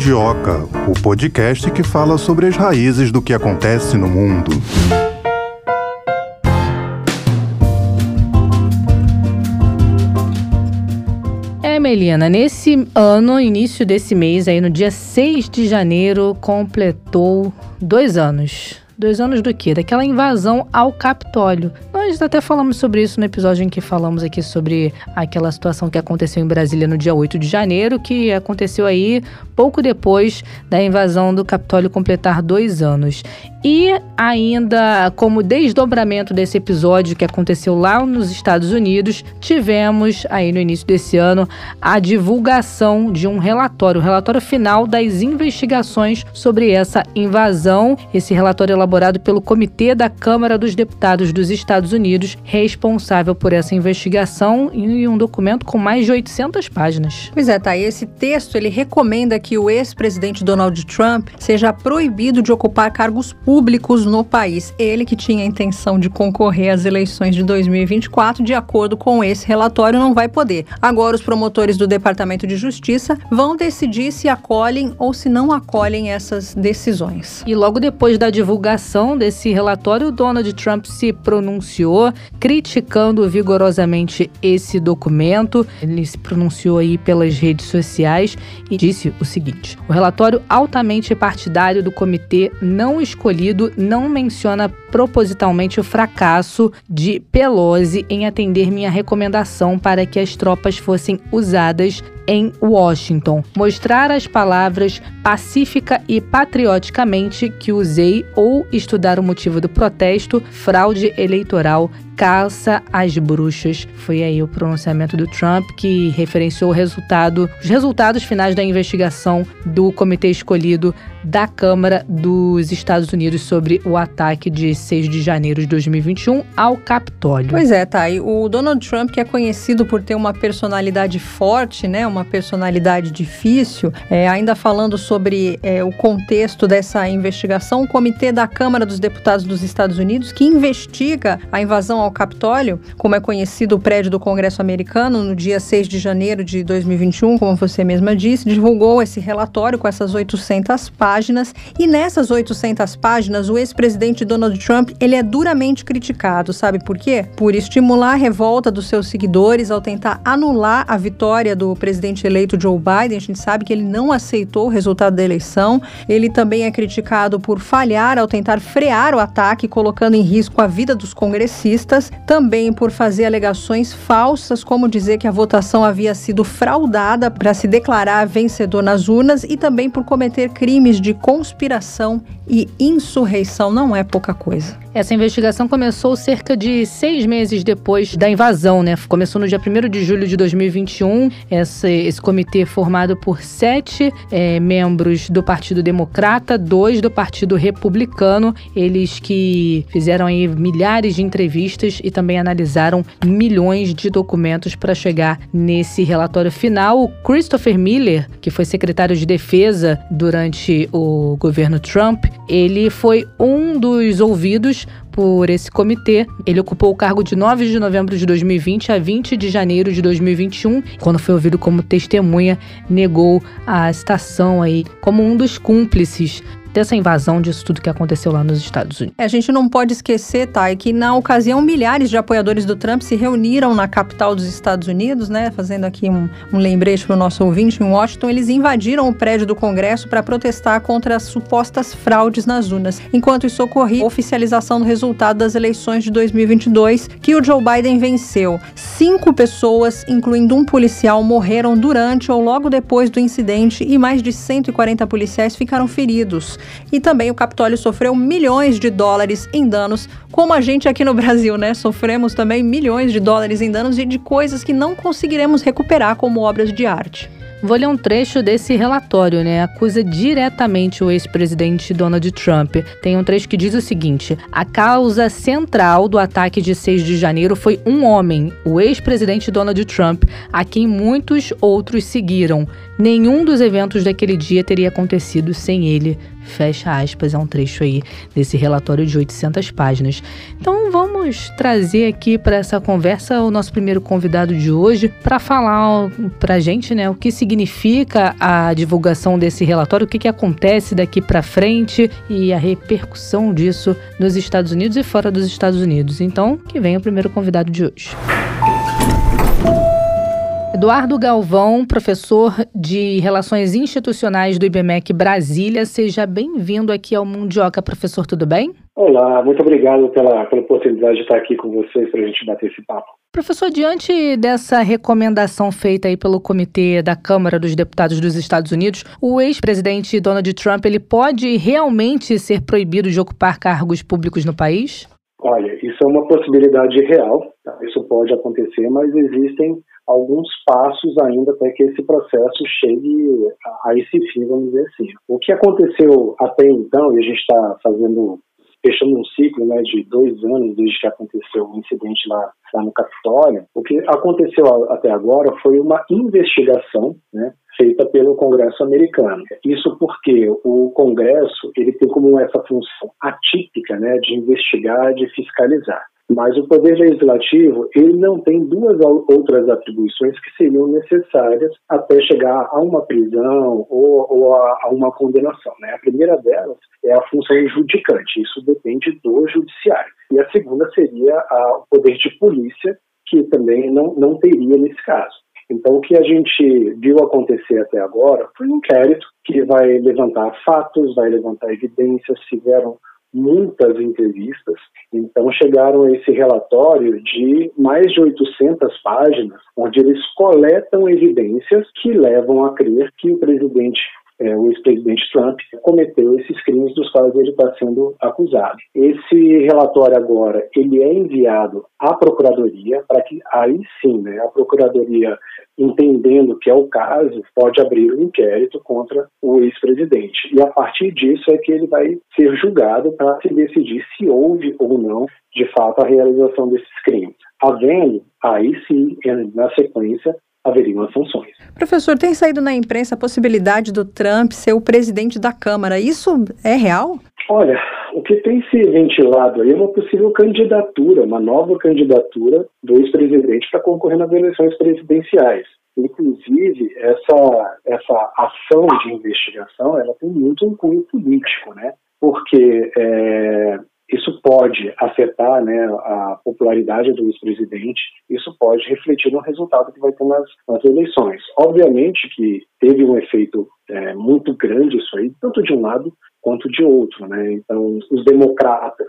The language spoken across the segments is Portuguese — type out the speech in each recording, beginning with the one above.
Mundioca, o podcast que fala sobre as raízes do que acontece no mundo. É, Melina, nesse ano, início desse mês, aí no dia 6 de janeiro, completou dois anos. Dois anos do quê? Daquela invasão ao Capitólio. Nós até falamos sobre isso no episódio em que falamos aqui sobre aquela situação que aconteceu em Brasília no dia 8 de janeiro, que aconteceu aí pouco depois da invasão do Capitólio completar dois anos. E ainda como desdobramento desse episódio que aconteceu lá nos Estados Unidos, tivemos aí no início desse ano a divulgação de um relatório, o relatório final das investigações sobre essa invasão. Esse relatório elaborado pelo Comitê da Câmara dos Deputados dos Estados Unidos, responsável por essa investigação em um documento com mais de 800 páginas. Pois é, tá. E esse texto ele recomenda que o ex-presidente Donald Trump seja proibido de ocupar cargos públicos públicos no país. Ele que tinha a intenção de concorrer às eleições de 2024, de acordo com esse relatório, não vai poder. Agora, os promotores do Departamento de Justiça vão decidir se acolhem ou se não acolhem essas decisões. E logo depois da divulgação desse relatório, Donald Trump se pronunciou criticando vigorosamente esse documento. Ele se pronunciou aí pelas redes sociais e disse o seguinte: o relatório altamente partidário do comitê não escolhido não menciona propositalmente o fracasso de Pelosi em atender minha recomendação para que as tropas fossem usadas em Washington. Mostrar as palavras pacífica e patrioticamente que usei ou estudar o motivo do protesto, fraude eleitoral, Rural caça às bruxas. Foi aí o pronunciamento do Trump que referenciou o resultado, os resultados finais da investigação do comitê escolhido da Câmara dos Estados Unidos sobre o ataque de 6 de janeiro de 2021 ao Capitólio. Pois é, tá. E o Donald Trump, que é conhecido por ter uma personalidade forte, né, uma personalidade difícil, é, ainda falando sobre é, o contexto dessa investigação, o Comitê da Câmara dos Deputados dos Estados Unidos, que investiga a invasão ao Capitólio, como é conhecido o prédio do Congresso americano, no dia 6 de janeiro de 2021, como você mesma disse, divulgou esse relatório com essas 800 páginas. E nessas 800 páginas, o ex-presidente Donald Trump ele é duramente criticado, sabe por quê? Por estimular a revolta dos seus seguidores ao tentar anular a vitória do presidente eleito Joe Biden. A gente sabe que ele não aceitou o resultado da eleição. Ele também é criticado por falhar ao tentar frear o ataque, colocando em risco a vida dos congressistas. Também por fazer alegações falsas, como dizer que a votação havia sido fraudada para se declarar vencedor nas urnas e também por cometer crimes de conspiração e insurreição. Não é pouca coisa. Essa investigação começou cerca de seis meses depois da invasão, né? Começou no dia 1 de julho de 2021. Esse, esse comitê formado por sete é, membros do Partido Democrata, dois do Partido Republicano. Eles que fizeram aí milhares de entrevistas e também analisaram milhões de documentos para chegar nesse relatório final. O Christopher Miller, que foi secretário de Defesa durante o governo Trump, ele foi um dos ouvidos por esse comitê. Ele ocupou o cargo de 9 de novembro de 2020 a 20 de janeiro de 2021. Quando foi ouvido como testemunha, negou a citação aí como um dos cúmplices dessa invasão, disso tudo que aconteceu lá nos Estados Unidos. É, a gente não pode esquecer, Thay, que na ocasião milhares de apoiadores do Trump se reuniram na capital dos Estados Unidos, né? Fazendo aqui um, um lembrete para o nosso ouvinte, em Washington, eles invadiram o prédio do Congresso para protestar contra as supostas fraudes nas urnas. Enquanto isso ocorria, a oficialização do resultado das eleições de 2022, que o Joe Biden venceu. Cinco pessoas, incluindo um policial, morreram durante ou logo depois do incidente e mais de 140 policiais ficaram feridos. E também o Capitólio sofreu milhões de dólares em danos, como a gente aqui no Brasil, né? Sofremos também milhões de dólares em danos e de coisas que não conseguiremos recuperar, como obras de arte. Vou ler um trecho desse relatório, né? Acusa diretamente o ex-presidente Donald Trump. Tem um trecho que diz o seguinte: a causa central do ataque de 6 de janeiro foi um homem, o ex-presidente Donald Trump, a quem muitos outros seguiram. Nenhum dos eventos daquele dia teria acontecido sem ele. Fecha aspas, é um trecho aí desse relatório de 800 páginas. Então vamos trazer aqui para essa conversa o nosso primeiro convidado de hoje para falar para a gente, né, o que significa a divulgação desse relatório, o que, que acontece daqui para frente e a repercussão disso nos Estados Unidos e fora dos Estados Unidos. Então, que vem o primeiro convidado de hoje. Eduardo Galvão, professor de Relações Institucionais do IBMEC Brasília, seja bem-vindo aqui ao Mundioca, professor, tudo bem? Olá, muito obrigado pela, pela oportunidade de estar aqui com vocês para a gente bater esse papo. Professor, diante dessa recomendação feita aí pelo Comitê da Câmara dos Deputados dos Estados Unidos, o ex-presidente Donald Trump ele pode realmente ser proibido de ocupar cargos públicos no país? Olha, isso é uma possibilidade real, tá? isso pode acontecer, mas existem alguns passos ainda até que esse processo chegue a esse fim, vamos dizer assim. O que aconteceu até então, e a gente está fazendo fechando um ciclo né, de dois anos desde que aconteceu o incidente lá, lá no Capitólio, o que aconteceu até agora foi uma investigação né, feita pelo Congresso americano. Isso porque o Congresso ele tem como essa função atípica né, de investigar, de fiscalizar. Mas o Poder Legislativo ele não tem duas outras atribuições que seriam necessárias até chegar a uma prisão ou, ou a, a, uma condenação. Né? A primeira delas é a função judicante, isso depende do judiciário. E a segunda seria a, o poder de polícia, que também não, não teria nesse caso. Então, o que a gente viu acontecer até agora foi um inquérito que vai levantar fatos, vai levantar evidências, tiveram muitas entrevistas. Então, chegaram a esse relatório de mais de 800 páginas, onde eles coletam evidências que levam a crer que o presidente é, o ex-presidente Trump cometeu esses crimes dos quais ele está sendo acusado. Esse relatório agora ele é enviado à procuradoria para que aí sim, né, a procuradoria entendendo que é o caso pode abrir um inquérito contra o ex-presidente e a partir disso é que ele vai ser julgado para se decidir se houve ou não de fato a realização desses crimes. Havendo, aí sim, na sequência, haveriam as sanções. Professor, tem saído na imprensa a possibilidade do Trump ser o presidente da Câmara. Isso é real? Olha, o que tem se ventilado aí é uma possível candidatura, uma nova candidatura do ex-presidente para concorrer nas eleições presidenciais. Inclusive, essa, essa ação de investigação ela tem muito um cunho político, né? Porque é, isso pode afetar né, a popularidade do ex-presidente, isso pode refletir no resultado que vai ter nas, nas eleições. Obviamente que teve um efeito é, muito grande isso aí, tanto de um lado quanto de outro. Né? Então, os democratas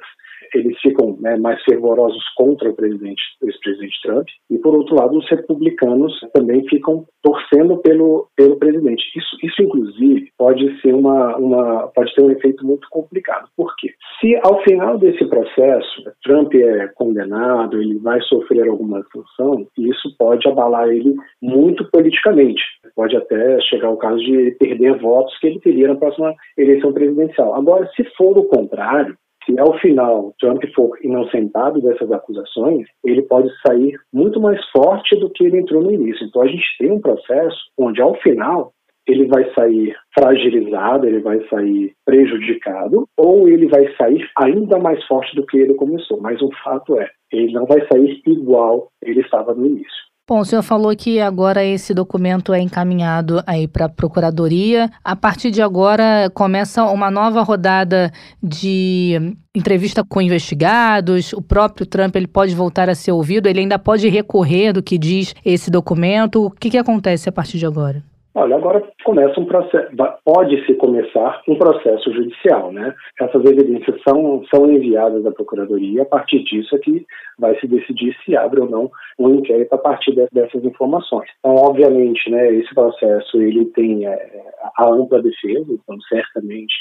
eles ficam né, mais fervorosos contra o presidente, o ex-presidente Trump, e por outro lado, os republicanos também ficam torcendo pelo, pelo presidente. Isso, isso inclusive, pode ser uma, uma pode ter um efeito muito complicado. Por quê? Se ao final desse processo Trump é condenado, ele vai sofrer alguma sanção, isso pode abalar ele muito politicamente. Pode até chegar ao caso de perder votos que ele teria na próxima eleição presidencial. Agora, se for o contrário, se ao final Trump for inocentado dessas acusações, ele pode sair muito mais forte do que ele entrou no início. Então a gente tem um processo onde ao final ele vai sair fragilizado, ele vai sair prejudicado, ou ele vai sair ainda mais forte do que ele começou. Mas o fato é, ele não vai sair igual ele estava no início. Bom, o senhor falou que agora esse documento é encaminhado aí para a Procuradoria. A partir de agora começa uma nova rodada de entrevista com investigados. O próprio Trump ele pode voltar a ser ouvido, ele ainda pode recorrer do que diz esse documento. O que, que acontece a partir de agora? Olha, agora começa um processo, pode-se começar um processo judicial, né? Essas evidências são, são enviadas à Procuradoria, a partir disso é que vai se decidir se abre ou não um inquérito a partir de, dessas informações. Então, obviamente, né, esse processo ele tem é, a ampla defesa, então certamente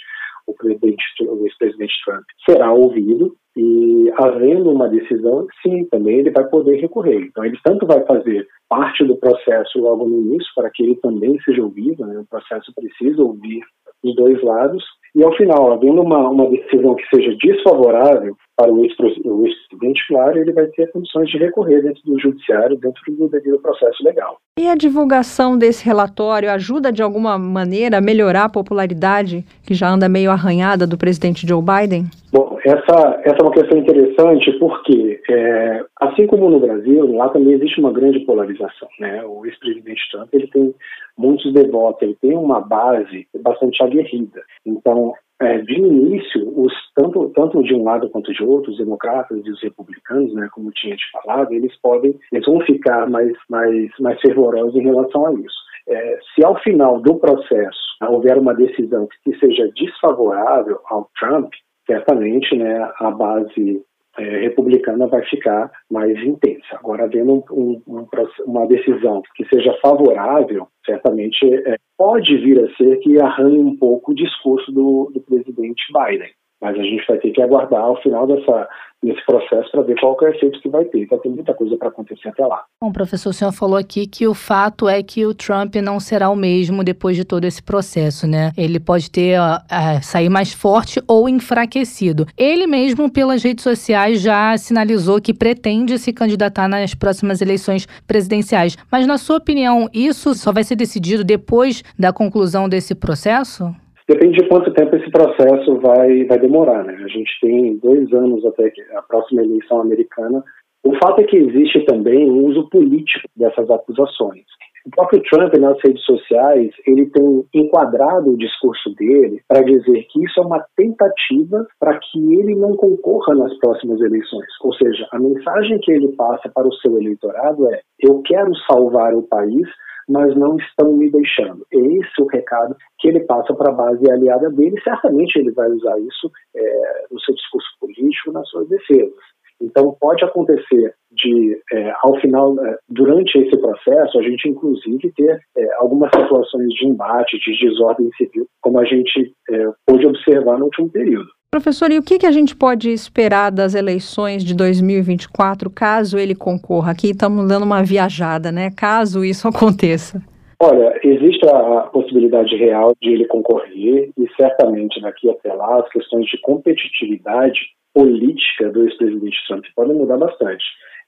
o presidente, o ex-presidente Trump será ouvido e havendo uma decisão, sim, também ele vai poder recorrer. Então ele tanto vai fazer parte do processo logo no início para que ele também seja ouvido, né? o processo precisa ouvir dos dois lados, e ao final, havendo uma, uma decisão que seja desfavorável para o ex-presidente, claro, ele vai ter condições de recorrer dentro do judiciário, dentro do devido processo legal. E a divulgação desse relatório ajuda de alguma maneira a melhorar a popularidade que já anda meio arranhada do presidente Joe Biden? Bom, essa, essa é uma questão interessante porque, é, assim como no Brasil, lá também existe uma grande polarização. Né? O ex-presidente Trump ele tem muitos devotos, ele tem uma base bastante aguerrida. Então, é, de início, os, tanto, tanto de um lado quanto de outro, os democratas e os republicanos, né, como tinha te falado, eles podem, eles vão ficar mais, mais, mais fervorosos em relação a isso. É, se ao final do processo houver uma decisão que seja desfavorável ao Trump, certamente né, a base republicana vai ficar mais intensa. Agora, havendo um, um, uma decisão que seja favorável, certamente é, pode vir a ser que arranhe um pouco o discurso do, do presidente Biden. Mas a gente vai ter que aguardar ao final dessa, nesse processo para ver qual é o efeito que vai ter. Então tem muita coisa para acontecer até lá. Bom, professor, o senhor falou aqui que o fato é que o Trump não será o mesmo depois de todo esse processo, né? Ele pode ter uh, sair mais forte ou enfraquecido. Ele mesmo, pelas redes sociais, já sinalizou que pretende se candidatar nas próximas eleições presidenciais. Mas, na sua opinião, isso só vai ser decidido depois da conclusão desse processo? Depende de quanto tempo esse processo vai, vai demorar. Né? A gente tem dois anos até a próxima eleição americana. O fato é que existe também um uso político dessas acusações. O próprio Trump, nas redes sociais, ele tem enquadrado o discurso dele para dizer que isso é uma tentativa para que ele não concorra nas próximas eleições. Ou seja, a mensagem que ele passa para o seu eleitorado é: eu quero salvar o país, mas não estão me deixando. Esse é o recado que ele passa para a base aliada dele. Certamente ele vai usar isso é, no seu discurso político, nas suas defesas. Então pode acontecer de, é, ao final, é, durante esse processo, a gente inclusive ter é, algumas situações de embate, de desordem civil, como a gente é, pôde observar no último período. Professor, e o que, que a gente pode esperar das eleições de 2024, caso ele concorra? Aqui estamos dando uma viajada, né? Caso isso aconteça. Olha, existe a possibilidade real de ele concorrer e certamente daqui até lá as questões de competitividade política do ex-presidente Trump podem mudar bastante.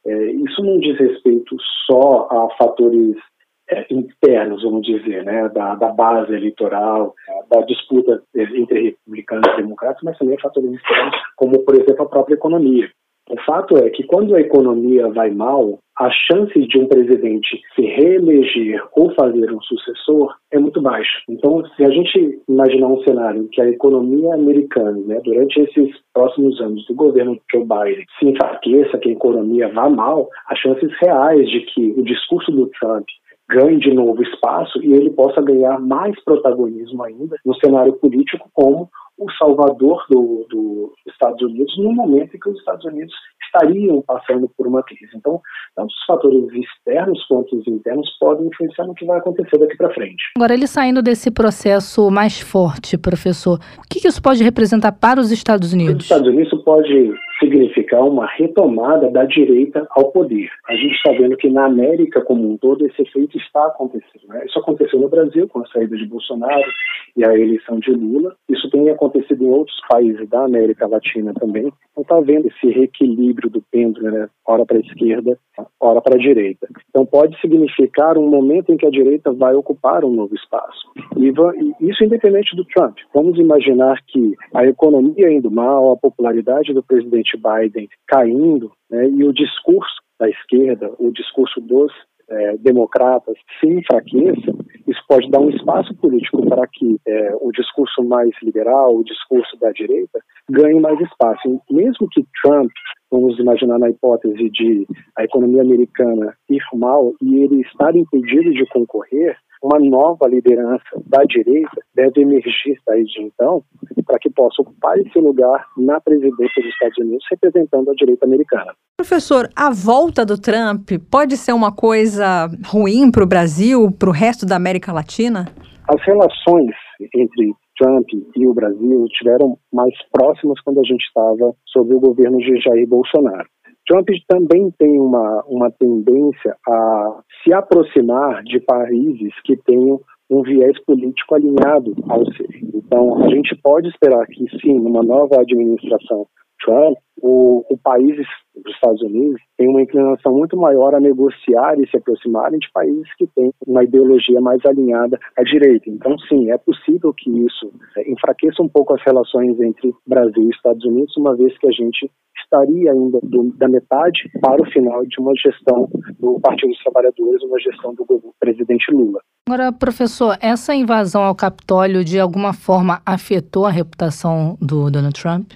É, isso não diz respeito só a fatores é, internos, vamos dizer, né, da, da, base eleitoral, da disputa entre republicanos e democratas, mas também fatores externos, como, por exemplo, a própria economia. O fato é que quando a economia vai mal, a chance de um presidente se reeleger ou fazer um sucessor é muito baixa. Então, se a gente imaginar um cenário em que a economia americana, né, durante esses próximos anos do governo Joe Biden, se enfraqueça, que a economia vá mal, as chances reais de que o discurso do Trump ganhe de novo espaço e ele possa ganhar mais protagonismo ainda no cenário político como o salvador do, do, dos Estados Unidos no momento em que os Estados Unidos estariam passando por uma crise. Então, tanto os fatores externos quanto os internos podem influenciar no que vai acontecer daqui para frente. Agora, ele saindo desse processo mais forte, professor, o que isso pode representar para os Estados Unidos? Para os Estados Unidos, pode significar uma retomada da direita ao poder. A gente está vendo que na América como um todo esse efeito está acontecendo. Né? Isso aconteceu no Brasil com a saída de Bolsonaro e a eleição de Lula. Isso tem acontecido em outros países da América Latina também. Então está vendo esse reequilíbrio do pêndulo, né? hora para a esquerda, hora para a direita. Então pode significar um momento em que a direita vai ocupar um novo espaço. E isso independente do Trump. Vamos imaginar que a economia indo mal, a popularidade do presidente Biden caindo, né? e o discurso da esquerda, o discurso dos é, democratas se enfraqueça, isso pode dar um espaço político para que é, o discurso mais liberal, o discurso da direita, ganhe mais espaço. Mesmo que Trump, vamos imaginar na hipótese de a economia americana ir mal e ele estar impedido de concorrer, uma nova liderança da direita deve emergir daí de então para que possa ocupar esse lugar na presidência dos Estados Unidos, representando a direita americana. Professor, a volta do Trump pode ser uma coisa ruim para o Brasil, para o resto da América Latina? As relações entre Trump e o Brasil estiveram mais próximas quando a gente estava sob o governo de Jair Bolsonaro. Trump também tem uma, uma tendência a se aproximar de países que tenham um viés político alinhado ao ser. Então, a gente pode esperar que, sim, numa nova administração Trump, o, o país, os Estados Unidos, tem uma inclinação muito maior a negociar e se aproximarem de países que têm uma ideologia mais alinhada à direita. Então, sim, é possível que isso é, enfraqueça um pouco as relações entre Brasil e Estados Unidos, uma vez que a gente estaria ainda do, da metade para o final de uma gestão do Partido dos Trabalhadores, uma gestão do presidente Lula. Agora, professor, essa invasão ao Capitólio de alguma forma afetou a reputação do Donald Trump?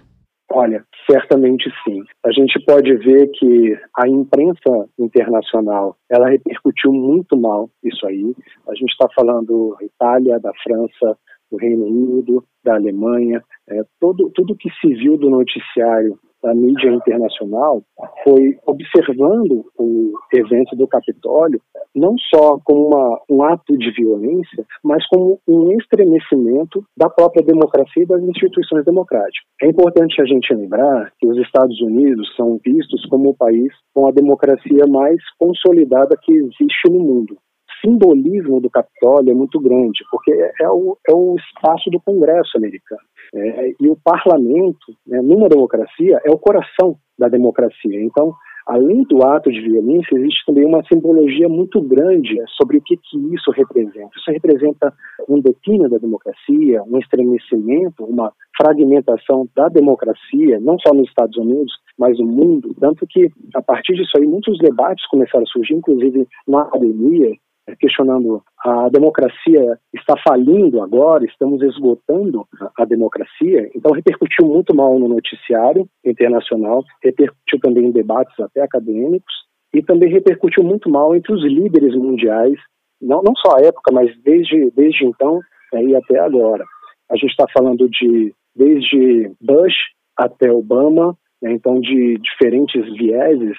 Olha, certamente sim. A gente pode ver que a imprensa internacional ela repercutiu muito mal isso aí. A gente está falando da Itália, da França, do Reino Unido, da Alemanha, é, todo, tudo que se viu do noticiário da mídia internacional foi observando o evento do Capitólio não só como uma, um ato de violência, mas como um estremecimento da própria democracia e das instituições democráticas. É importante a gente lembrar que os Estados Unidos são vistos como o país com a democracia mais consolidada que existe no mundo simbolismo do Capitólio é muito grande, porque é o, é o espaço do Congresso americano. É, e o parlamento, né, numa democracia, é o coração da democracia. Então, além do ato de violência, existe também uma simbologia muito grande sobre o que, que isso representa. Isso representa um declínio da democracia, um estremecimento, uma fragmentação da democracia, não só nos Estados Unidos, mas no mundo. Tanto que, a partir disso aí, muitos debates começaram a surgir, inclusive na academia, questionando a democracia está falindo agora, estamos esgotando a democracia. Então repercutiu muito mal no noticiário internacional, repercutiu também em debates até acadêmicos e também repercutiu muito mal entre os líderes mundiais, não, não só à época, mas desde, desde então né, e até agora. A gente está falando de desde Bush até Obama, né, então de diferentes vieses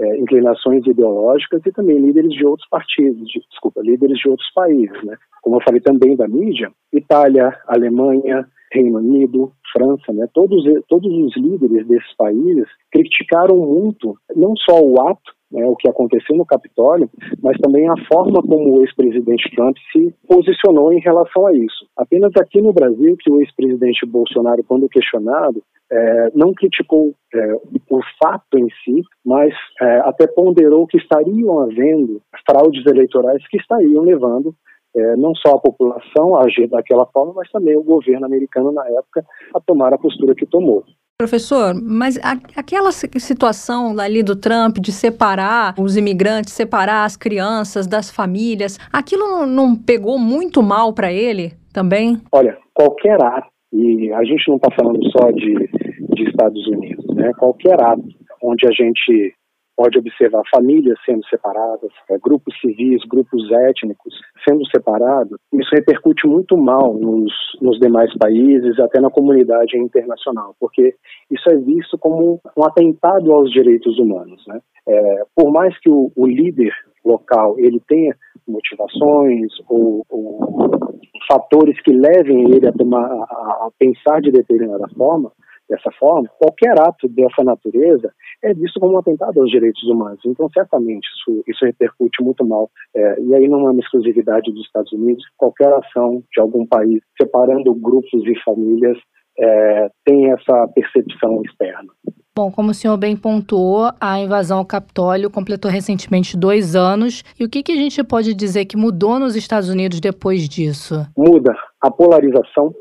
é, inclinações ideológicas e também líderes de outros partidos, de, desculpa, líderes de outros países, né? Como eu falei também da mídia, Itália, Alemanha, Reino Unido, França, né? Todos todos os líderes desses países criticaram muito não só o ato né, o que aconteceu no Capitólio, mas também a forma como o ex-presidente Trump se posicionou em relação a isso. Apenas aqui no Brasil que o ex-presidente Bolsonaro, quando questionado, é, não criticou é, o fato em si, mas é, até ponderou que estariam havendo fraudes eleitorais que estariam levando é, não só a população a agir daquela forma, mas também o governo americano na época a tomar a postura que tomou. Professor, mas a, aquela situação ali do Trump de separar os imigrantes, separar as crianças das famílias, aquilo não, pegou muito mal para ele também? Olha, qualquer ato, e a gente não está falando só de, de Estados Unidos, né? Qualquer ato onde a gente pode observar famílias sendo separadas, é, grupos civis, grupos étnicos sendo separados, isso repercute muito mal nos, nos demais países, até na comunidade internacional, porque isso é visto como um atentado aos direitos humanos. Né? É, por mais que o, o, líder local ele tenha motivações ou, ou fatores que levem ele a, tomar, a, a pensar de determinada forma, dessa forma, qualquer ato dessa natureza é visto como um atentado aos direitos humanos. Então, certamente, isso, isso repercute muito mal. É, e aí não é uma exclusividade dos Estados Unidos, qualquer ação de algum país separando grupos e famílias é, tem essa percepção externa. Bom, como o senhor bem pontuou, a invasão ao Capitólio completou recentemente dois anos. E o que, que a gente pode dizer que mudou nos Estados Unidos depois disso? Muda a polarização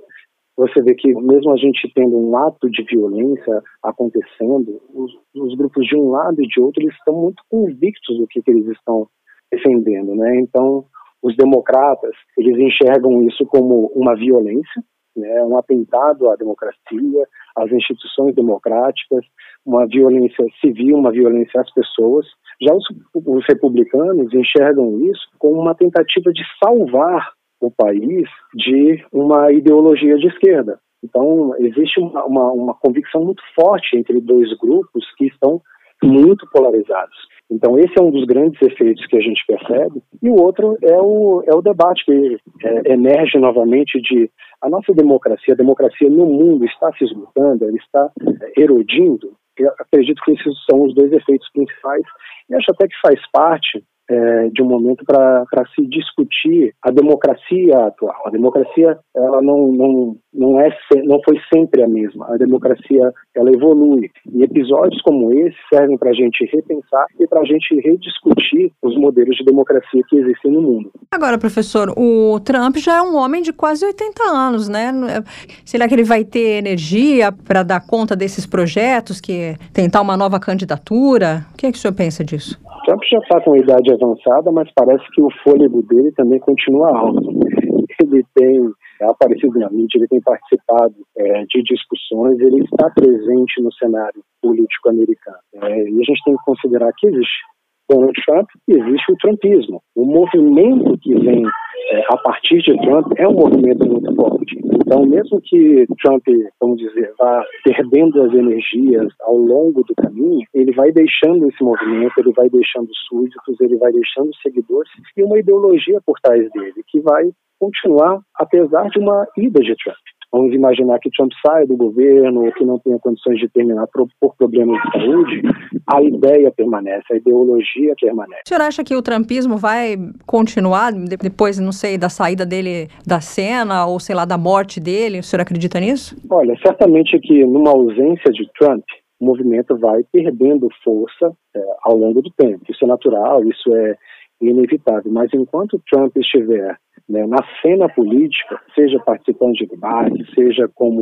você vê que mesmo a gente tendo um ato de violência acontecendo, os, os grupos de um lado e de outro eles estão muito convictos do que, que eles estão defendendo, né? Então, os democratas eles enxergam isso como uma violência, né? Um atentado à democracia, às instituições democráticas, uma violência civil, uma violência às pessoas. Já os, os republicanos enxergam isso como uma tentativa de salvar o país de uma ideologia de esquerda. Então, existe uma, uma, uma, convicção muito forte entre dois grupos que estão muito polarizados. Então, esse é um dos grandes efeitos que a gente percebe. E o outro é o, é o debate que é, emerge novamente de a nossa democracia, a democracia no mundo está se esgotando, ela está erodindo. Eu acredito que esses são os dois efeitos principais. E acho até que faz parte é, de um momento para se discutir a democracia atual. A democracia ela não, não, não, é, não foi sempre a mesma. A democracia ela evolui. E episódios como esse servem para a gente repensar e para a gente rediscutir os modelos de democracia que existem no mundo. Agora, professor, o Trump já é um homem de quase 80 anos, né? Será que ele vai ter energia para dar conta desses projetos, que tentar uma nova candidatura? O que, é que o senhor pensa disso? Trump já está com idade avançada, mas parece que o fôlego dele também continua alto. Ele tem aparecido na mídia, ele tem participado é, de discussões, ele está presente no cenário político americano. É, e a gente tem que considerar que existe Donald Trump existe o Trumpismo. O movimento que vem é, a partir de Trump é um movimento muito forte. Então, mesmo que Trump, vamos dizer, vá perdendo as energias ao longo do caminho, ele vai deixando esse movimento, ele vai deixando súditos, ele vai deixando seguidores e uma ideologia por trás dele, que vai continuar apesar de uma ida de Trump. Vamos imaginar que Trump saia do governo ou que não tenha condições de terminar por, problemas de saúde, a ideia permanece, a ideologia permanece. O senhor acha que o trumpismo vai continuar depois, não sei, da saída dele da cena ou, sei lá, da morte dele? O senhor acredita nisso? Olha, certamente que numa ausência de Trump, o movimento vai perdendo força é, ao longo do tempo. Isso é natural, isso é inevitável. Mas enquanto Trump estiver né, na cena política, seja participando de debate, seja como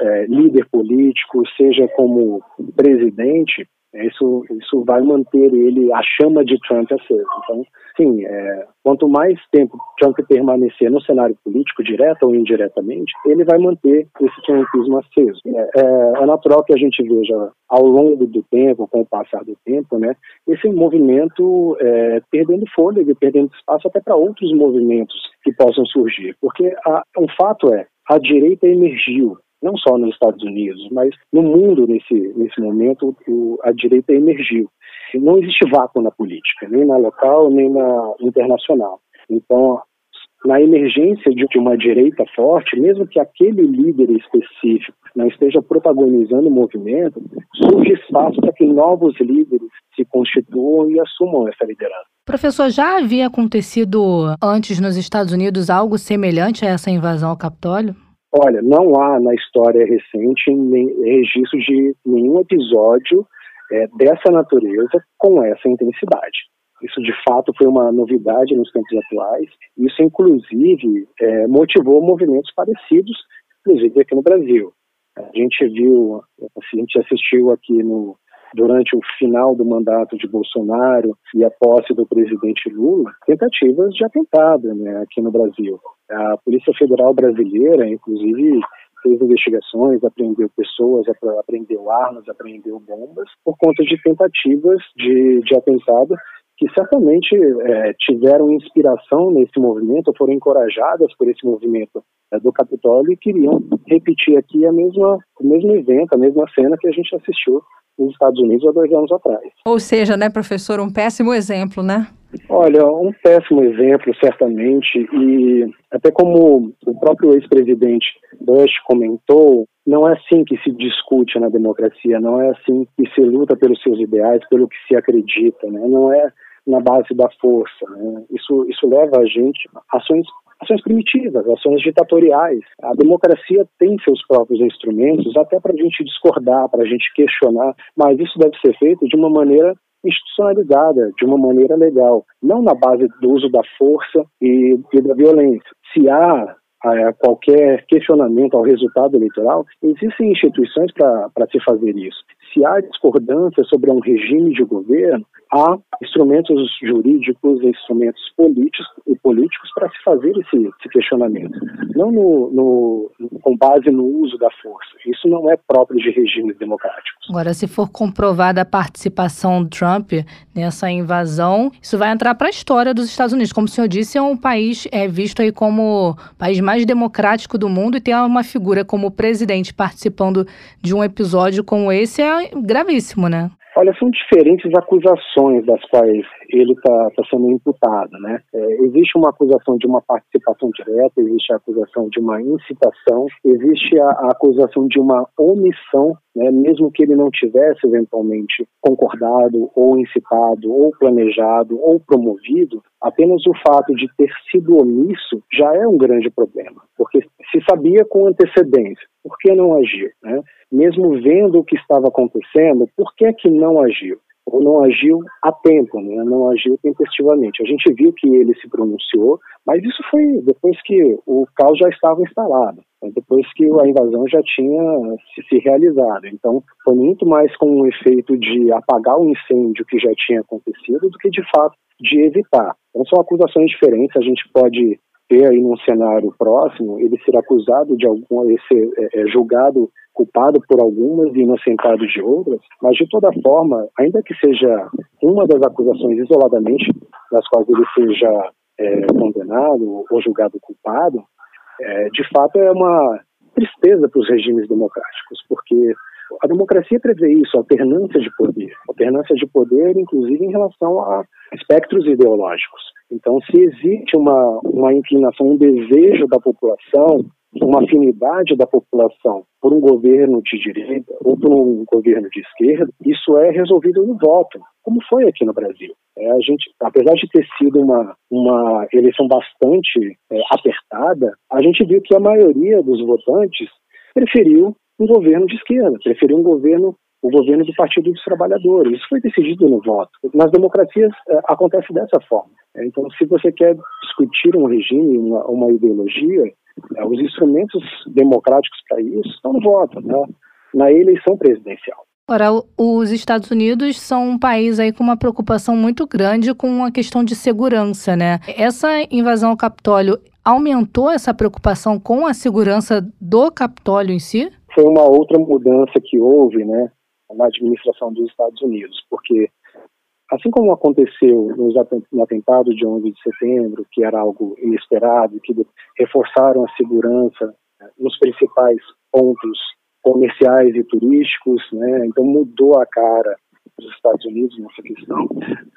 é, líder político, seja como presidente, isso, isso vai manter ele, a chama de Trump acesa. Então, sim, é, quanto mais tempo Trump permanecer no cenário político, direta ou indiretamente, ele vai manter esse trumpismo aceso. É, é, é, natural que a gente veja ao longo do tempo, com o passar do tempo, né, esse movimento é, perdendo fôlego, perdendo espaço até para outros movimentos que possam surgir. Porque a, um fato é, a direita emergiu não só nos Estados Unidos, mas no mundo nesse, nesse momento o, a direita emergiu. Não existe vácuo na política, nem na local, nem na internacional. Então, na emergência de uma direita forte, mesmo que aquele líder específico não esteja protagonizando o movimento, surge espaço para que novos líderes se constituam e assumam essa liderança. Professor, já havia acontecido antes nos Estados Unidos algo semelhante a essa invasão ao Capitólio? Olha, não há na história recente nem, registro de nenhum episódio é, dessa natureza com essa intensidade. Isso, de fato, foi uma novidade nos tempos atuais. Isso, inclusive, é, motivou movimentos parecidos, inclusive aqui no Brasil. A gente viu, assim, a gente assistiu aqui no, durante o final do mandato de Bolsonaro e a posse do presidente Lula, tentativas de atentado né, aqui no Brasil. A Polícia Federal Brasileira, inclusive, fez investigações, apreendeu pessoas, apreendeu armas, apreendeu bombas, por conta de tentativas de, de atentado que certamente é, tiveram inspiração nesse movimento, foram encorajadas por esse movimento é, do Capitólio e queriam repetir aqui a mesma, o mesmo evento, a mesma cena que a gente assistiu nos Estados Unidos há dois anos atrás. Ou seja, né, professor, um péssimo exemplo, né? Olha, um péssimo exemplo, certamente, e até como o próprio ex-presidente Bush comentou, não é assim que se discute na democracia, não é assim que se luta pelos seus ideais, pelo que se acredita, né? não é na base da força. Né? Isso, isso leva a gente a ações ações primitivas, ações ditatoriais. A democracia tem seus próprios instrumentos, até para a gente discordar, para a gente questionar, mas isso deve ser feito de uma maneira institucionalizada, de uma maneira legal, não na base do uso da força e, e da violência. Se há a qualquer questionamento ao resultado eleitoral, existem instituições para se fazer isso. Se há discordância sobre um regime de governo, há instrumentos jurídicos, instrumentos políticos e políticos para se fazer esse, esse questionamento, não no, no, com base no uso da força. Isso não é próprio de regimes democráticos. Agora, se for comprovada a participação do Trump nessa invasão, isso vai entrar para a história dos Estados Unidos. Como o senhor disse, é um país é visto aí como país mais democrático do mundo e ter uma figura como presidente participando de um episódio como esse é gravíssimo, né? Olha, são diferentes acusações das quais ele está tá sendo imputado, né? É, existe uma acusação de uma participação direta, existe a acusação de uma incitação, existe a, a acusação de uma omissão, né? mesmo que ele não tivesse eventualmente concordado, ou incitado, ou planejado, ou promovido, apenas o fato de ter sido omisso já é um grande problema, porque se sabia com antecedência, por que não agiu? Né? Mesmo vendo o que estava acontecendo, por que, que não agiu? Ou não agiu a tempo, né? não agiu tempestivamente. A gente viu que ele se pronunciou, mas isso foi depois que o caos já estava instalado, né? depois que a invasão já tinha se, se realizado. Então, foi muito mais com um efeito de apagar o incêndio que já tinha acontecido do que, de fato, de evitar. Então, são acusações diferentes. A gente pode ter aí num cenário próximo ele ser acusado de algum, ser é, é, julgado culpado por algumas e inocentado de outras, mas de toda forma, ainda que seja uma das acusações isoladamente, das quais ele seja é, condenado ou julgado culpado, é, de fato é uma tristeza para os regimes democráticos, porque a democracia prevê isso, alternância de poder, alternância de poder, inclusive em relação a espectros ideológicos. Então, se existe uma, uma inclinação, um desejo da população, uma afinidade da população por um governo de direita ou por um governo de esquerda, isso é resolvido no voto, como foi aqui no Brasil. É, a gente, apesar de ter sido uma, uma eleição bastante é, apertada, a gente viu que a maioria dos votantes preferiu um governo de esquerda, preferiu um governo o governo do Partido dos Trabalhadores. Isso foi decidido no voto. Nas democracias é, acontece dessa forma. Então, se você quer discutir um regime, uma, uma ideologia, é, os instrumentos democráticos para isso estão no voto, né? na eleição presidencial. Ora, os Estados Unidos são um país aí com uma preocupação muito grande com a questão de segurança, né? Essa invasão ao Capitólio aumentou essa preocupação com a segurança do Capitólio em si? Foi uma outra mudança que houve, né, na administração dos Estados Unidos, porque assim como aconteceu no atentado de 11 de setembro, que era algo inesperado, que reforçaram a segurança né, nos principais pontos comerciais e turísticos, né? então mudou a cara dos Estados Unidos nessa questão.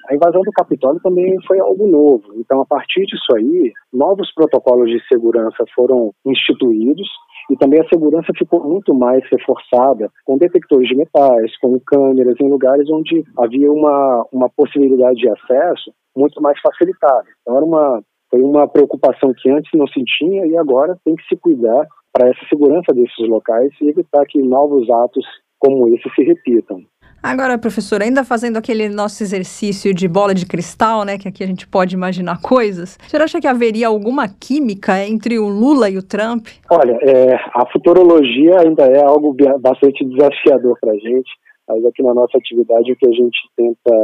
A invasão do Capitólio também foi algo novo. Então, a partir disso aí, novos protocolos de segurança foram instituídos e também a segurança ficou muito mais reforçada com detectores de metais, com câmeras em lugares onde havia uma, uma possibilidade de acesso muito mais facilitada. Então era uma, foi uma preocupação que antes não se tinha e agora tem que se cuidar para essa segurança desses locais e evitar que novos atos como esse se repitam. Agora, professor, ainda fazendo aquele nosso exercício de bola de cristal, né, que aqui a gente pode imaginar coisas, senhor acha que haveria alguma química entre o Lula e o Trump? Olha, é, a futurologia ainda é algo bastante desafiador para a gente. Mas aqui na nossa atividade o que a gente tenta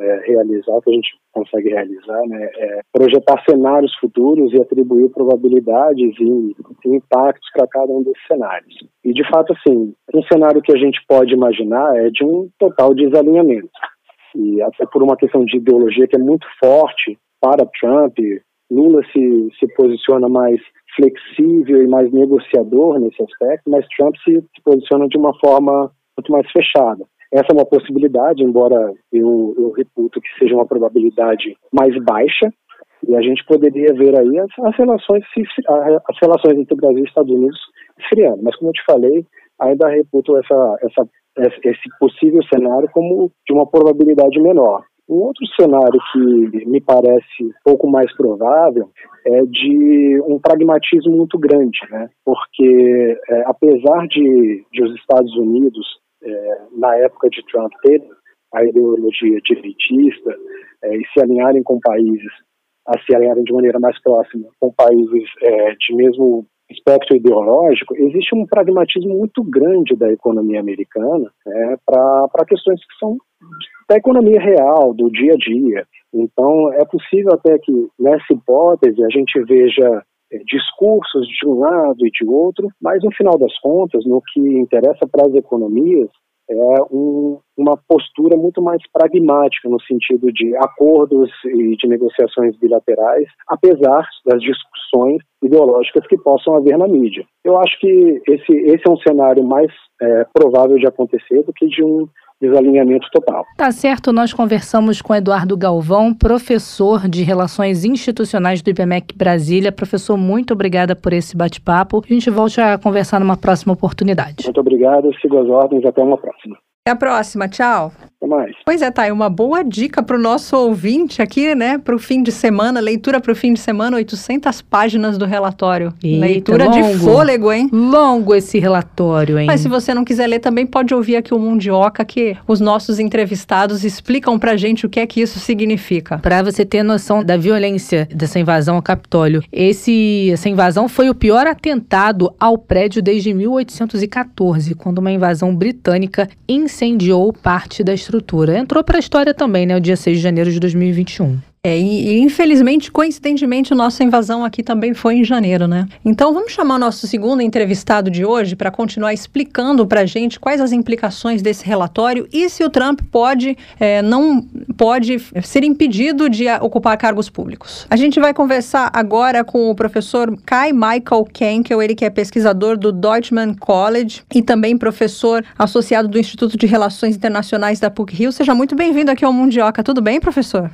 é, realizar, o que a gente consegue realizar, né, é projetar cenários futuros e atribuir probabilidades e, e impactos para cada um desses cenários. E de fato, assim, um cenário que a gente pode imaginar é de um total desalinhamento. E até por uma questão de ideologia que é muito forte para Trump, Lula se, se posiciona mais flexível e mais negociador nesse aspecto, mas Trump se, se posiciona de uma forma muito mais fechada. Essa é uma possibilidade, embora eu, eu reputo que seja uma probabilidade mais baixa, e a gente poderia ver aí as, as relações as relações entre Brasil e Estados Unidos esfriando. Mas como eu te falei, ainda reputo essa, essa, esse possível cenário como de uma probabilidade menor. Um outro cenário que me parece pouco mais provável é de um pragmatismo muito grande, né? porque é, apesar de, de os Estados Unidos é, na época de Trump, ter a ideologia direitista é, e se alinharem com países, a se alinharem de maneira mais próxima com países é, de mesmo espectro ideológico, existe um pragmatismo muito grande da economia americana né, para questões que são da economia real, do dia a dia. Então, é possível até que, nessa hipótese, a gente veja discursos de um lado e de outro, mas no final das contas, no que interessa para as economias, é um, uma postura muito mais pragmática no sentido de acordos e de negociações bilaterais, apesar das discussões ideológicas que possam haver na mídia. Eu acho que esse, esse é um cenário mais é, provável de acontecer do que de um, desalinhamento total. Tá certo, nós conversamos com Eduardo Galvão, professor de Relações Institucionais do IBMEC Brasília. Professor, muito obrigada por esse bate-papo. A gente volta a conversar numa próxima oportunidade. Muito obrigado, sigo as ordens, até uma próxima. Até a próxima, tchau. Até mais. Pois é, tá, uma boa dica para o nosso ouvinte aqui, né, para o fim de semana, leitura para o fim de semana, 800 páginas do relatório. Eita, leitura longo. de fôlego, hein? Longo esse relatório, hein? Mas se você não quiser ler, também pode ouvir aqui o Mundioca, que os nossos entrevistados explicam pra gente o que é que isso significa. Para você ter noção da violência dessa invasão ao Capitólio, esse, essa invasão foi o pior atentado ao prédio desde 1814, quando uma invasão britânica incendiou parte da estrutura. Entrou para a história também, né, o dia 6 de janeiro de 2021. É, e, e, infelizmente, coincidentemente, nossa invasão aqui também foi em janeiro, né? Então vamos chamar nosso segundo entrevistado de hoje para continuar explicando para a gente quais as implicações desse relatório e se o Trump pode, é, não pode ser impedido de ocupar cargos públicos. A gente vai conversar agora com o professor Kai Michael Kenkel, ele que é pesquisador do Deutschman College e também professor associado do Instituto de Relações Internacionais da PUC-Rio. Seja muito bem-vindo aqui ao Mundioca. Tudo bem, professor?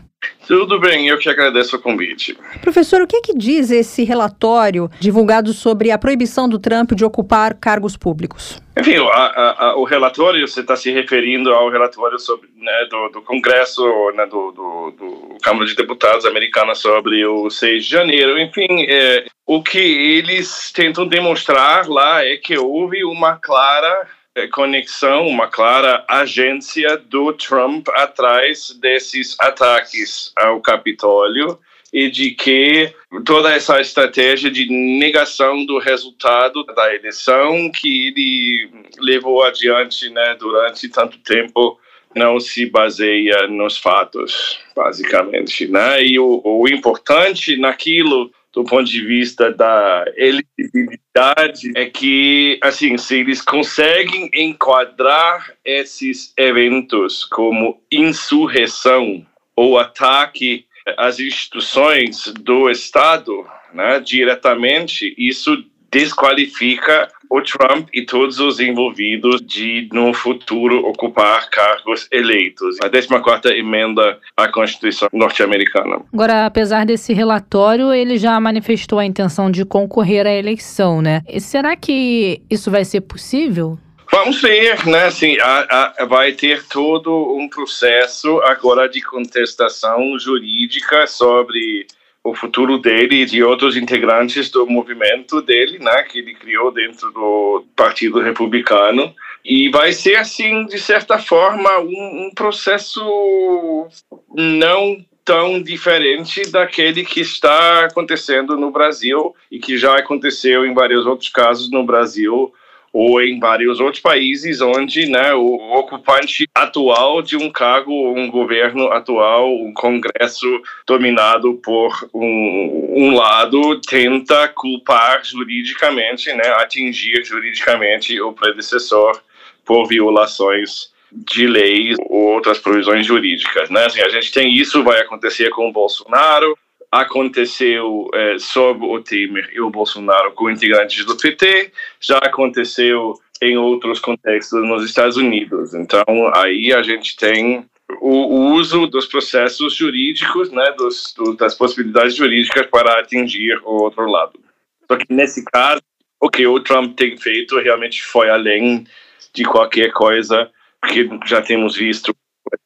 Tudo bem, eu que agradeço o convite. Professor, o que, é que diz esse relatório divulgado sobre a proibição do Trump de ocupar cargos públicos? Enfim, a, a, o relatório, você está se referindo ao relatório sobre, né, do, do, Congresso, né, do, do, do, Câmara de Deputados americana sobre o 6 de janeiro. Enfim, é, o que eles tentam demonstrar lá é que houve uma clara conexão, uma clara agência do Trump atrás desses ataques ao Capitólio e de que toda essa estratégia de negação do resultado da eleição que ele levou adiante né, durante tanto tempo não se baseia nos fatos, basicamente. Né? E o, o importante naquilo do ponto de vista da elegibilidade é que, assim, se eles conseguem enquadrar esses eventos como insurreição ou ataque às instituições do Estado, né, diretamente, isso desqualifica o Trump e todos os envolvidos de, no futuro, ocupar cargos eleitos. A 14ª emenda à Constituição norte-americana. Agora, apesar desse relatório, ele já manifestou a intenção de concorrer à eleição, né? E será que isso vai ser possível? Vamos ver, né? Assim, a, a, vai ter todo um processo agora de contestação jurídica sobre o futuro dele e de outros integrantes do movimento dele, né, que ele criou dentro do Partido Republicano. E vai ser, assim, de certa forma, um, um processo não tão diferente daquele que está acontecendo no Brasil e que já aconteceu em vários outros casos no Brasil ou em vários outros países onde né, o ocupante atual de um cargo, um governo atual, um congresso dominado por um, um lado tenta culpar juridicamente, né, atingir juridicamente o predecessor por violações de leis ou outras provisões jurídicas, né? Assim, a gente tem isso, vai acontecer com o Bolsonaro, aconteceu é, sob o Temer e o Bolsonaro com integrantes do PT, já aconteceu em outros contextos nos Estados Unidos. Então, aí a gente tem o, uso dos processos jurídicos, né, dos, do, das possibilidades jurídicas para atingir o outro lado. Só que nesse caso, o que o Trump tem feito realmente foi além de qualquer coisa que já temos visto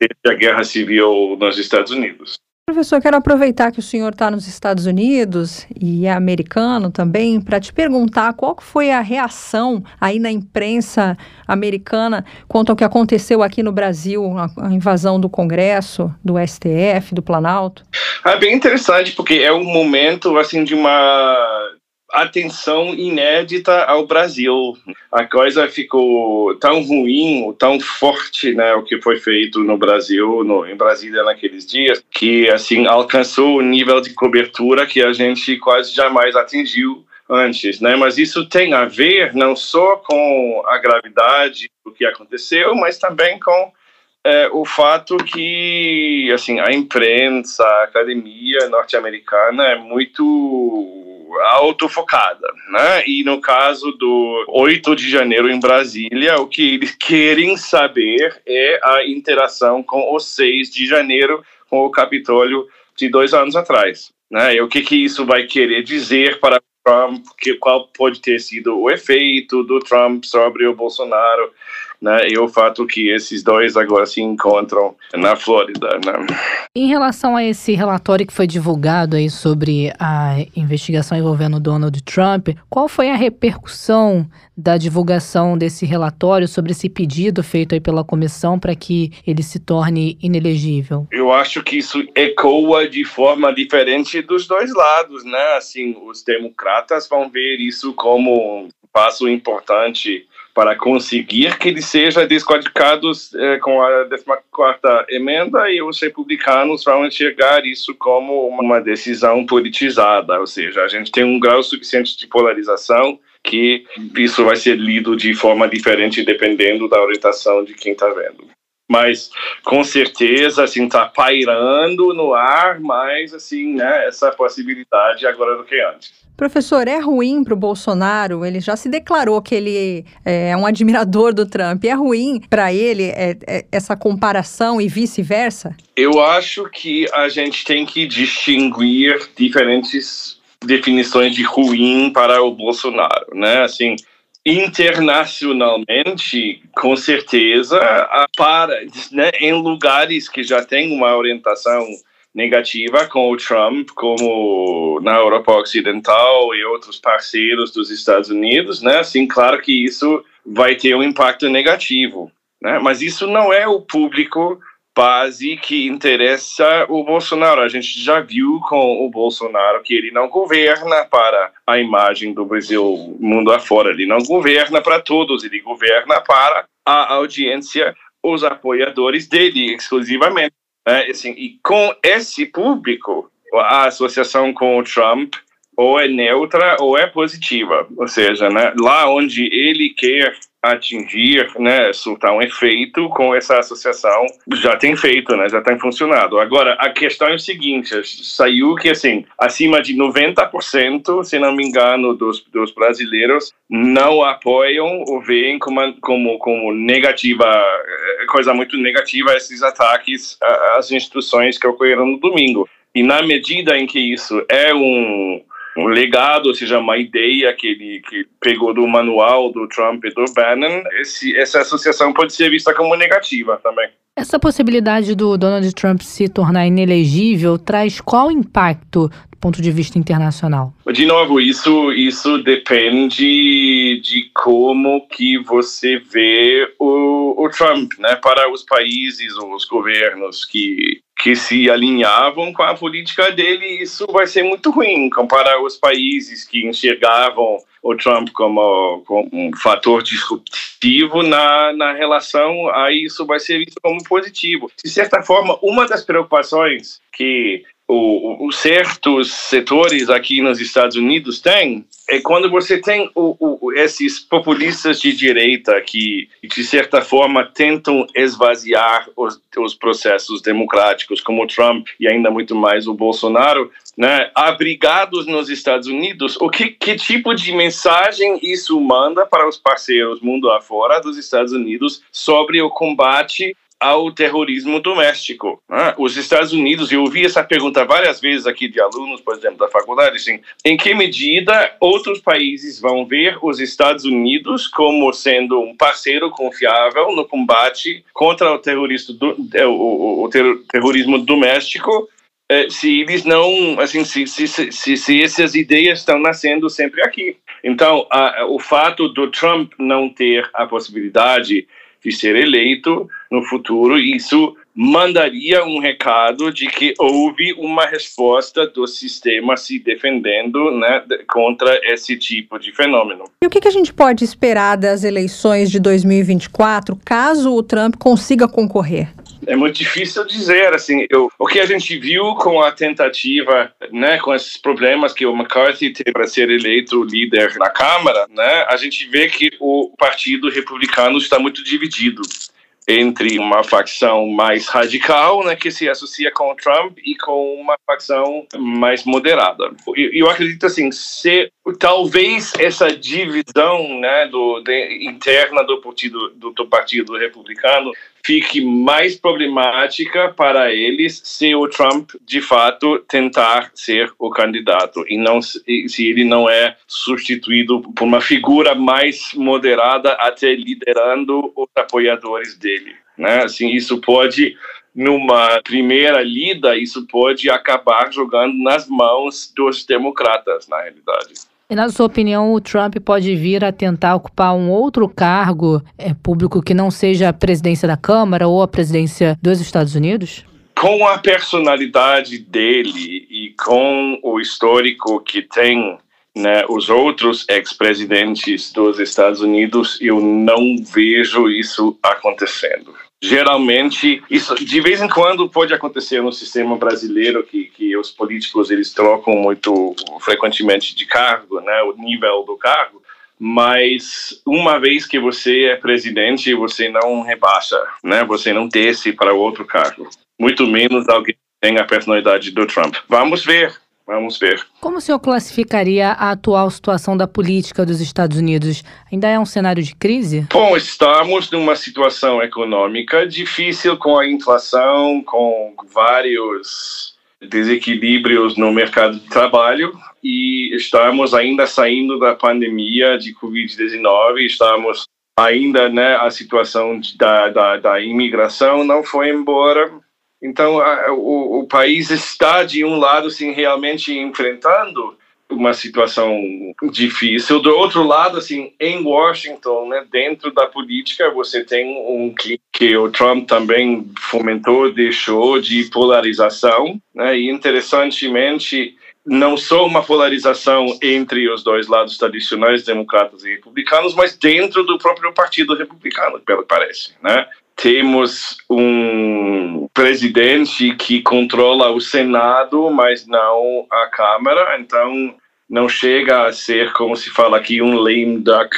desde a guerra civil nos Estados Unidos. Professor, quero aproveitar que o senhor está nos Estados Unidos e é americano também, para te perguntar qual foi a reação aí na imprensa americana quanto ao que aconteceu aqui no Brasil, a, invasão do Congresso, do STF, do Planalto. É bem interessante, porque é um momento assim de uma atenção inédita ao Brasil. A coisa ficou tão ruim, tão forte, né, o que foi feito no Brasil, no, em Brasília naqueles dias, que assim alcançou o nível de cobertura que a gente quase jamais atingiu antes, né? Mas isso tem a ver não só com a gravidade do que aconteceu, mas também com é, o fato que assim a imprensa, a academia norte-americana é muito autofocada. né? E no caso do 8 de janeiro em Brasília, o que eles querem saber é a interação com o 6 de janeiro, com o Capitólio de dois anos atrás. Né? E o que, que isso vai querer dizer para Trump, que, qual pode ter sido o efeito do Trump sobre o Bolsonaro, né? E o fato que esses dois agora se encontram na Flórida, né? Em relação a esse relatório que foi divulgado aí sobre a investigação envolvendo Donald Trump, qual foi a repercussão da divulgação desse relatório sobre esse pedido feito aí pela comissão para que ele se torne inelegível? Eu acho que isso ecoa de forma diferente dos dois lados, né? Assim, os democratas vão ver isso como um passo importante para conseguir que ele seja desqualificado eh, com a 14ª emenda e os republicanos vão enxergar isso como uma decisão politizada, ou seja, a gente tem um grau suficiente de polarização que isso vai ser lido de forma diferente dependendo da orientação de quem está vendo. Mas com certeza assim está pairando no ar mais assim né, essa possibilidade agora do que antes. Professor, é ruim para o Bolsonaro? Ele já se declarou que ele é um admirador do Trump. É ruim para ele é, é, essa comparação e vice-versa? Eu acho que a gente tem que distinguir diferentes definições de ruim para o Bolsonaro, né? Assim, internacionalmente, com certeza, para né, em lugares que já tem uma orientação negativa com o Trump, como na Europa Ocidental e outros parceiros dos Estados Unidos, né? Assim, claro que isso vai ter um impacto negativo, né? Mas isso não é o público base que interessa o Bolsonaro. A gente já viu com o Bolsonaro que ele não governa para a imagem do Brasil mundo afora. Ele não governa para todos, ele governa para a audiência, os apoiadores dele exclusivamente. É, assim, e com esse público, a associação com o Trump ou é neutra ou é positiva. Ou seja, né, lá onde ele quer atingir, né, soltar um efeito com essa associação, já tem feito, né, já tem funcionado. Agora, a questão é o seguinte, saiu que, assim, acima de 90%, se não me engano, dos, dos brasileiros não apoiam ou veem como, como, como negativa, eh, coisa muito negativa esses ataques às instituições que ocorreram no domingo. E na medida em que isso é um um legado, ou seja, uma ideia que ele que pegou do manual do Trump e do Bannon, esse, essa associação pode ser vista como negativa também. Essa possibilidade do Donald Trump se tornar inelegível traz qual impacto ponto de vista internacional? De novo, isso, isso depende de como que você vê o, o Trump, né? Para os países, os governos que que se alinhavam com a política dele, isso vai ser muito ruim comparar os países que enxergavam o Trump como, como, um fator disruptivo na, na relação, aí isso vai ser visto como positivo. De certa forma, uma das preocupações que o, o, certos setores aqui nos Estados Unidos têm é quando você tem o, esses populistas de direita que, de certa forma, tentam esvaziar os, os processos democráticos, como o Trump e ainda muito mais o Bolsonaro, né, abrigados nos Estados Unidos, o que, que tipo de mensagem isso manda para os parceiros mundo afora dos Estados Unidos sobre o combate ao terrorismo doméstico. Né? Os Estados Unidos, eu ouvi essa pergunta várias vezes aqui de alunos, por exemplo, da faculdade, assim, em que medida outros países vão ver os Estados Unidos como sendo um parceiro confiável no combate contra o, terrorista do, é, o, o, o terrorismo doméstico é, se eles não, assim, se, se, se, se, essas ideias estão nascendo sempre aqui. Então, a, o fato do Trump não ter a possibilidade de ser eleito no futuro, isso mandaria um recado de que houve uma resposta do sistema se defendendo né, contra esse tipo de fenômeno. E o que, a gente pode esperar das eleições de 2024 caso o Trump consiga concorrer? É muito difícil dizer, assim, eu, o que a gente viu com a tentativa, né, com esses problemas que o McCarthy teve para ser eleito líder na Câmara, né, a gente vê que o Partido Republicano está muito dividido entre uma facção mais radical, né, que se associa com o Trump, e com uma facção mais moderada. Eu, eu acredito assim, se talvez essa divisão né, do, de, interna do partido, do, do, partido Republicano fique mais problemática para eles se o Trump de fato tentar ser o candidato e não se ele não é substituído por uma figura mais moderada até liderando os apoiadores dele. Né? Assim, isso pode numa primeira lida, isso pode acabar jogando nas mãos dos democratas, na realidade. E na sua opinião, o Trump pode vir a tentar ocupar um outro cargo é, público que não seja a presidência da Câmara ou a presidência dos Estados Unidos? Com a personalidade dele e com o histórico que tem né, os outros ex-presidentes dos Estados Unidos, eu não vejo isso acontecendo geralmente isso de vez em quando pode acontecer no sistema brasileiro que, que os políticos eles trocam muito frequentemente de cargo, né, o nível do cargo, mas uma vez que você é presidente, você não rebaixa, né, você não desce para outro cargo, muito menos alguém que tem a personalidade do Trump. Vamos ver, Vamos ver. Como o senhor classificaria a atual situação da política dos Estados Unidos? Ainda é um cenário de crise? Bom, estamos numa situação econômica difícil com a inflação, com vários desequilíbrios no mercado de trabalho e estamos ainda saindo da pandemia de Covid-19, estamos ainda, né, a situação da, da, da imigração não foi embora, então, a, o, o, país está, de um lado, sim, realmente enfrentando uma situação difícil. Do outro lado, assim, em Washington, né, dentro da política, você tem um clima que o Trump também fomentou, deixou de polarização, né, e interessantemente, não só uma polarização entre os dois lados tradicionais, democratas e republicanos, mas dentro do próprio partido republicano, pelo que parece, né? Temos um presidente que controla o Senado, mas não a Câmara, então não chega a ser, como se fala aqui, um lame duck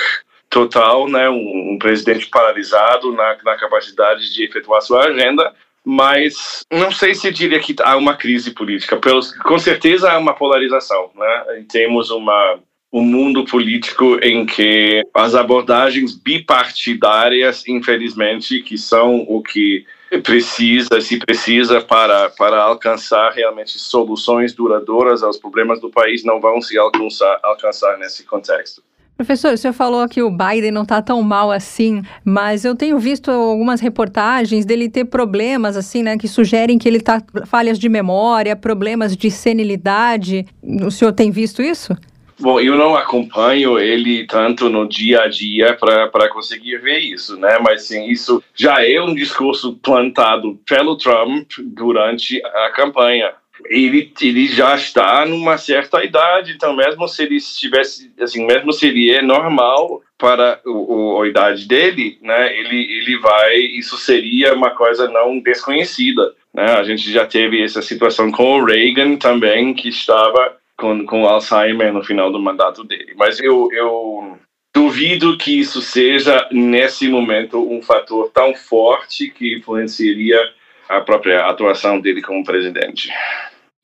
total, né? um, um presidente paralisado na, na capacidade de efetuar sua agenda, mas não sei se diria que há uma crise política. Pelos, com certeza há uma polarização. Né? Temos uma um mundo político em que as abordagens bipartidárias, infelizmente, que são o que precisa, se precisa para, para alcançar realmente soluções duradouras aos problemas do país, não vão se alcançar, alcançar nesse contexto. Professor, o senhor falou que o Biden não está tão mal assim, mas eu tenho visto algumas reportagens dele ter problemas, assim, né, que sugerem que ele está falhas de memória, problemas de senilidade. O senhor tem visto isso? Bom, eu não acompanho ele tanto no dia a dia para conseguir ver isso, né? Mas sim, isso já é um discurso plantado pelo Trump durante a campanha. Ele, ele já está numa certa idade, então mesmo se ele estivesse, assim, mesmo se ele é normal para o, a idade dele, né? Ele, ele vai, isso seria uma coisa não desconhecida, né? A gente já teve essa situação com o Reagan também, que estava com, com Alzheimer no final do mandato dele. Mas eu, eu duvido que isso seja, nesse momento, um fator tão forte que influenciaria a própria atuação dele como presidente.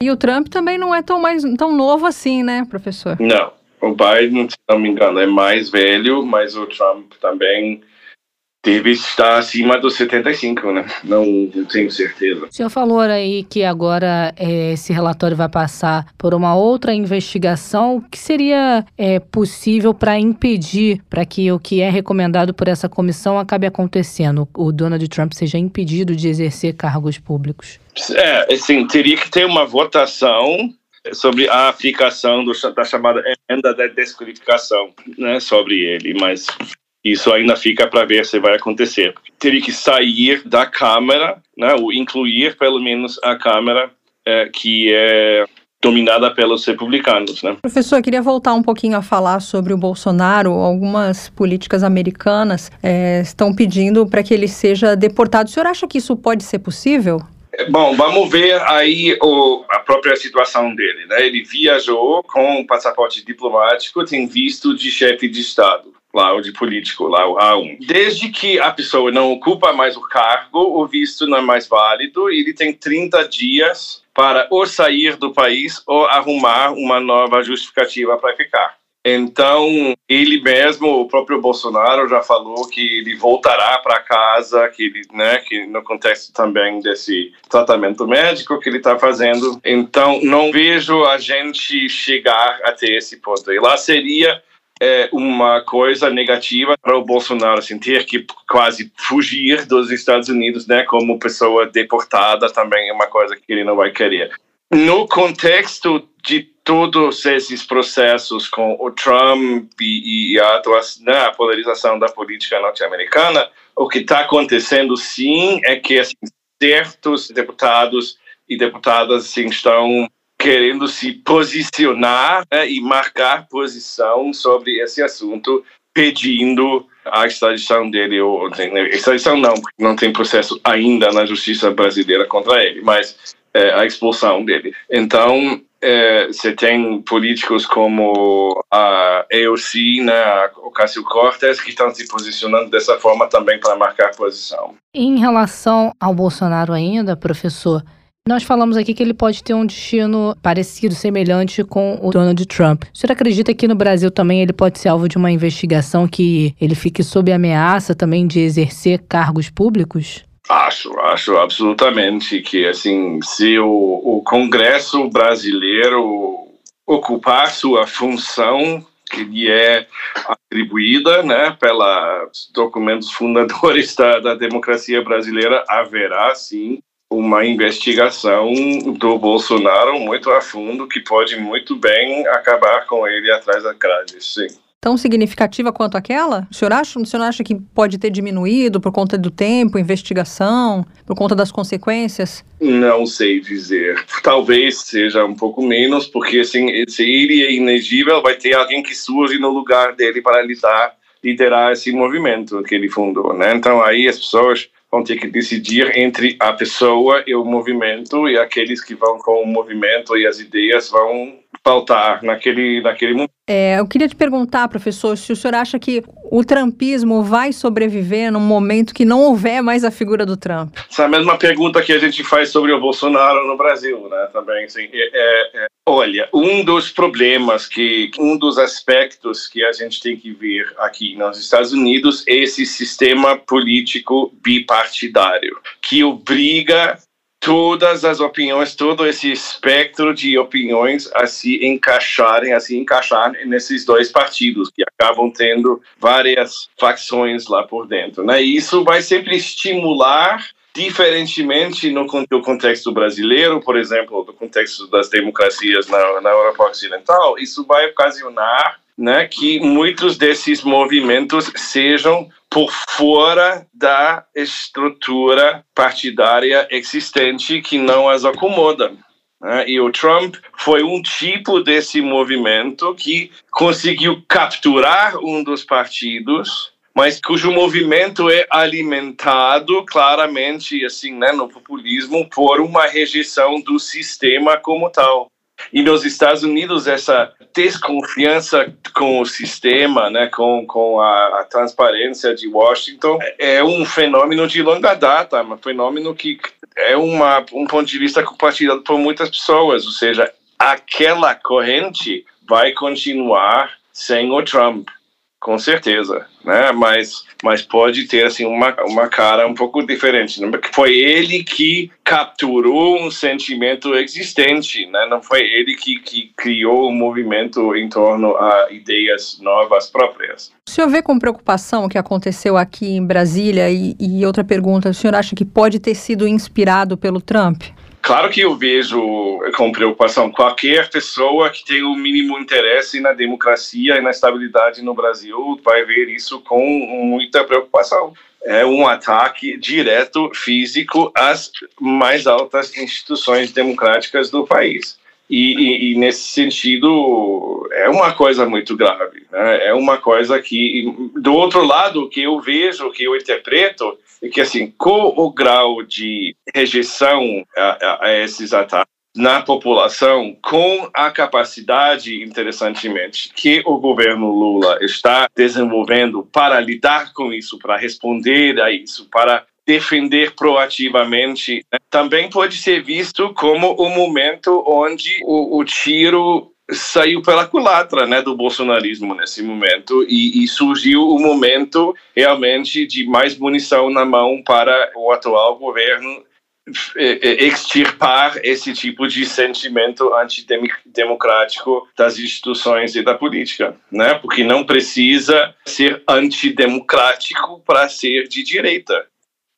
E o Trump também não é tão, mais, tão novo assim, né, professor? Não. O Biden, se não me engano, é mais velho, mas o Trump também deve estar acima dos 75, né? Não, não tenho certeza. O senhor falou aí que agora é, esse relatório vai passar por uma outra investigação. O que seria é, possível para impedir para que o que é recomendado por essa comissão acabe acontecendo? O Donald Trump seja impedido de exercer cargos públicos? É, assim, teria que ter uma votação sobre a aplicação do, da chamada emenda da desqualificação, né, sobre ele, mas isso ainda fica para ver se vai acontecer. Teria que sair da Câmara, né, ou incluir pelo menos a Câmara é, que é dominada pelos republicanos, né? Professor, eu queria voltar um pouquinho a falar sobre o Bolsonaro. Algumas políticas americanas é, estão pedindo para que ele seja deportado. O senhor acha que isso pode ser possível? Bom, vamos ver aí o, a própria situação dele. Né? Ele viajou com um passaporte diplomático, tem visto de chefe de Estado lá o de político, lá o A1. Desde que a pessoa não ocupa mais o cargo, o visto não é mais válido e ele tem 30 dias para ou sair do país ou arrumar uma nova justificativa para ficar. Então, ele mesmo, o próprio Bolsonaro já falou que ele voltará para casa, que ele, né, que no contexto também desse tratamento médico que ele está fazendo. Então, não vejo a gente chegar até esse ponto. E lá seria é uma coisa negativa para o Bolsonaro assim, ter que quase fugir dos Estados Unidos, né, como pessoa deportada também é uma coisa que ele não vai querer. No contexto de todos esses processos com o Trump e, a, atuação, né, a polarização da política norte-americana, o que está acontecendo sim é que assim, certos deputados e deputadas assim, estão querendo se posicionar né, e marcar posição sobre esse assunto, pedindo a extradição dele, ou né, extradição não, porque não tem processo ainda na justiça brasileira contra ele, mas é, a expulsão dele. Então, é, você tem políticos como a AOC, né, Cássio Cortes, que estão se posicionando dessa forma também para marcar posição. Em relação ao Bolsonaro ainda, professor, nós falamos aqui que ele pode ter um destino parecido, semelhante com o Donald Trump. O senhor acredita que no Brasil também ele pode ser alvo de uma investigação que ele fique sob ameaça também de exercer cargos públicos? Acho, acho absolutamente que assim, se o, o Congresso brasileiro ocupar sua função que lhe é atribuída, né, pelos documentos fundadores da, da democracia brasileira, haverá sim uma investigação do Bolsonaro muito a fundo que pode muito bem acabar com ele atrás da grade, sim. Tão significativa quanto aquela? O senhor acha, o senhor acha que pode ter diminuído por conta do tempo, investigação, por conta das consequências? Não sei dizer. Talvez seja um pouco menos, porque assim, se ele é inegível, vai ter alguém que surge no lugar dele para lidar, liderar esse movimento que ele fundou, né? Então aí as pessoas vão ter que decidir entre a pessoa e o movimento, e aqueles que vão com o movimento e as ideias vão faltar naquele, naquele momento. É, eu queria te perguntar, professor, se o senhor acha que o trumpismo vai sobreviver num momento que não houver mais a figura do Trump? Essa é a mesma pergunta que a gente faz sobre o Bolsonaro no Brasil, né? Também, assim, é, é, é, olha, um dos problemas que, um dos aspectos que a gente tem que ver aqui nos Estados Unidos é esse sistema político bipartidário que obriga todas as opiniões, todo esse espectro de opiniões a se encaixarem, a se encaixar nesses dois partidos que acabam tendo várias facções lá por dentro, né? E isso vai sempre estimular diferentemente no, contexto brasileiro, por exemplo, do contexto das democracias na, na Europa Ocidental, isso vai ocasionar né, que muitos desses movimentos sejam por fora da estrutura partidária existente que não as acomoda. Né? E o Trump foi um tipo desse movimento que conseguiu capturar um dos partidos, mas cujo movimento é alimentado claramente assim, né, no populismo por uma rejeição do sistema como tal. E nos Estados Unidos, essa desconfiança com o sistema, né, com, com a, a, transparência de Washington, é um fenômeno de longa data, um fenômeno que é uma, um ponto de vista compartilhado por muitas pessoas, ou seja, aquela corrente vai continuar sem o Trump com certeza, né? Mas, mas pode ter assim uma, uma cara um pouco diferente. Né? Foi ele que capturou um sentimento existente, né? Não foi ele que, que criou um movimento em torno a ideias novas próprias. O senhor vê com preocupação o que aconteceu aqui em Brasília e, e outra pergunta, o senhor acha que pode ter sido inspirado pelo Trump? Claro que eu vejo com preocupação qualquer pessoa que tem o mínimo interesse na democracia e na estabilidade no Brasil vai ver isso com muita preocupação. É um ataque direto, físico, às mais altas instituições democráticas do país. E, e, e, nesse sentido é uma coisa muito grave, né? é uma coisa que do outro lado que eu vejo, que eu interpreto que assim com o grau de rejeição a, a esses ataques na população, com a capacidade, interessantemente, que o governo Lula está desenvolvendo para lidar com isso, para responder a isso, para defender proativamente, né? também pode ser visto como o momento onde o, o tiro saiu pela culatra né, do bolsonarismo nesse momento e, e, surgiu o momento realmente de mais munição na mão para o atual governo é, é, extirpar esse tipo de sentimento antidemocrático das instituições e da política, né? Porque não precisa ser antidemocrático para ser de direita.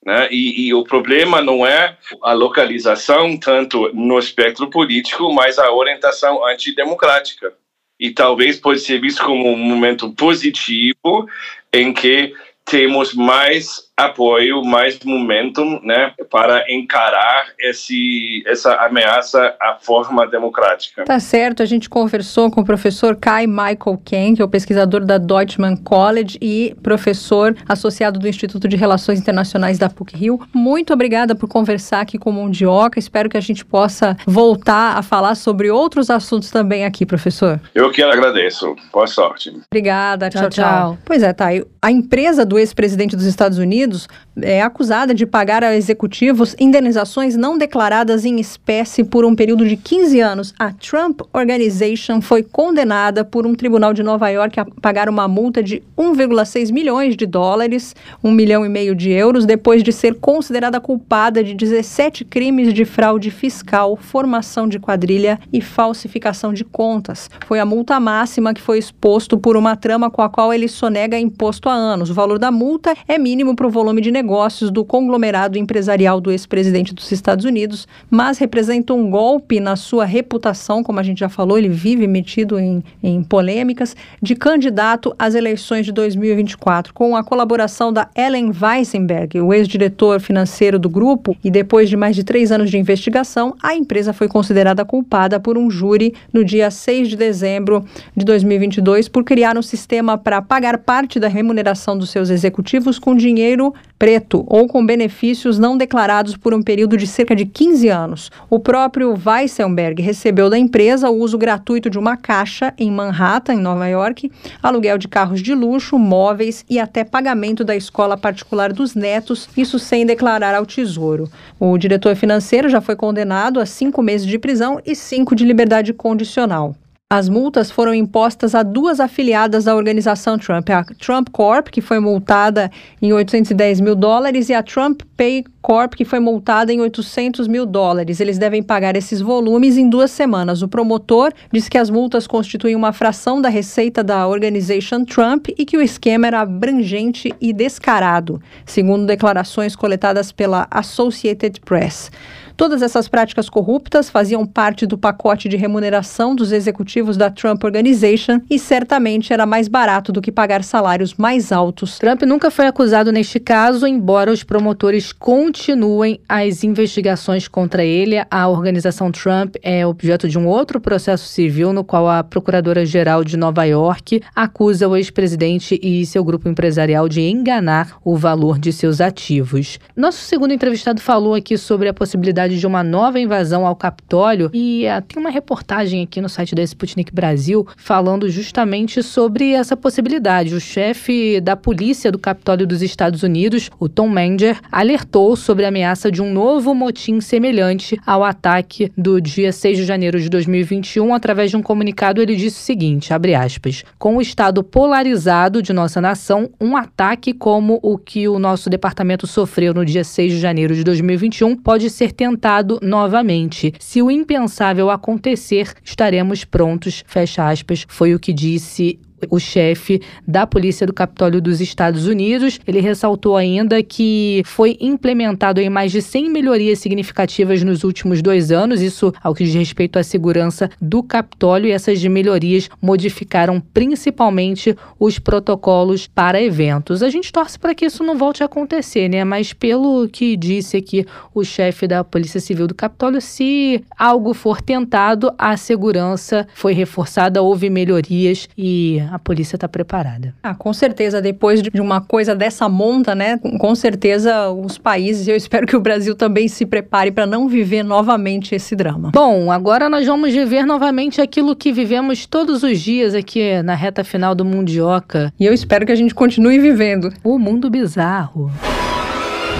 Né? E, e, o problema não é a localização tanto no espectro político, mas a orientação antidemocrática. E talvez pode ser visto como um momento positivo em que temos mais apoio, mais momentum, né, para encarar esse, essa ameaça à forma democrática. Tá certo, a gente conversou com o professor Kai Michael Ken, que é o pesquisador da Deutschman College e professor associado do Instituto de Relações Internacionais da PUC-Rio. Muito obrigada por conversar aqui com o Mundioca, espero que a gente possa voltar a falar sobre outros assuntos também aqui, professor. Eu que agradeço, boa sorte. Obrigada, tchau, tchau. tchau. Pois é, tá, a empresa do ex-presidente dos Estados Unidos Unidos é acusada de pagar a executivos indenizações não declaradas em espécie por um período de 15 anos. A Trump Organization foi condenada por um tribunal de Nova York a pagar uma multa de 1,6 milhões de dólares, 1 milhão e meio de euros, depois de ser considerada culpada de 17 crimes de fraude fiscal, formação de quadrilha e falsificação de contas. Foi a multa máxima que foi exposto por uma trama com a qual ele sonega imposto há anos. O valor da multa é mínimo para o volume de negócios do conglomerado empresarial do ex-presidente dos Estados Unidos, mas representa um golpe na sua reputação, como a gente já falou, ele vive metido em, em polêmicas, de candidato às eleições de 2024, com a colaboração da Ellen Weisenberg, o ex-diretor financeiro do grupo, e depois de mais de três anos de investigação, a empresa foi considerada culpada por um júri no dia 6 de dezembro de 2022 por criar um sistema para pagar parte da remuneração dos seus executivos com dinheiro preto ou com benefícios não declarados por um período de cerca de 15 anos. O próprio Weissenberg recebeu da empresa o uso gratuito de uma caixa em Manhattan, em Nova York, aluguel de carros de luxo, móveis e até pagamento da escola particular dos netos, isso sem declarar ao Tesouro. O diretor financeiro já foi condenado a cinco meses de prisão e cinco de liberdade condicional. As multas foram impostas a duas afiliadas da organização Trump, a Trump Corp, que foi multada em 810 mil dólares, e a Trump Pay Corp, que foi multada em 800 mil dólares. Eles devem pagar esses volumes em duas semanas. O promotor disse que as multas constituem uma fração da receita da Organization Trump e que o esquema era abrangente e descarado, segundo declarações coletadas pela Associated Press. Todas essas práticas corruptas faziam parte do pacote de remuneração dos executivos da Trump Organization e certamente era mais barato do que pagar salários mais altos. Trump nunca foi acusado neste caso, embora os promotores continuem as investigações contra ele. A organização Trump é objeto de um outro processo civil no qual a Procuradora-Geral de Nova York acusa o ex-presidente e seu grupo empresarial de enganar o valor de seus ativos. Nosso segundo entrevistado falou aqui sobre a possibilidade possibilidade de uma nova invasão ao Capitólio. E uh, tem uma reportagem aqui no site da Sputnik Brasil falando justamente sobre essa possibilidade. O chefe da polícia do Capitólio dos Estados Unidos, o Tom Manger, alertou sobre a ameaça de um novo motim semelhante ao ataque do dia 6 de janeiro de 2021. Através de um comunicado, ele disse o seguinte: aspas, com o estado polarizado de nossa nação, um ataque como o que o nosso departamento sofreu no dia 6 de janeiro de 2021 pode ser tentado tentado novamente. Se o impensável acontecer, estaremos prontos. Fecha aspas, foi o que disse o chefe da Polícia do Capitólio dos Estados Unidos. Ele ressaltou ainda que foi implementado em mais de 100 melhorias significativas nos últimos dois anos, isso ao que diz respeito à segurança do Capitólio, e essas melhorias modificaram principalmente os protocolos para eventos. A gente torce para que isso não volte a acontecer, né? Mas pelo que disse aqui o chefe da Polícia Civil do Capitólio, se algo for tentado, a segurança foi reforçada, houve melhorias e a polícia está preparada. Ah, com certeza, depois de uma coisa dessa monta, né? Com certeza os países, eu espero que o Brasil também se prepare para não viver novamente esse drama. Bom, agora nós vamos viver novamente aquilo que vivemos todos os dias aqui na reta final do Mundioca. E eu espero que a gente continue vivendo. O mundo bizarro.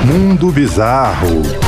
Mundo bizarro.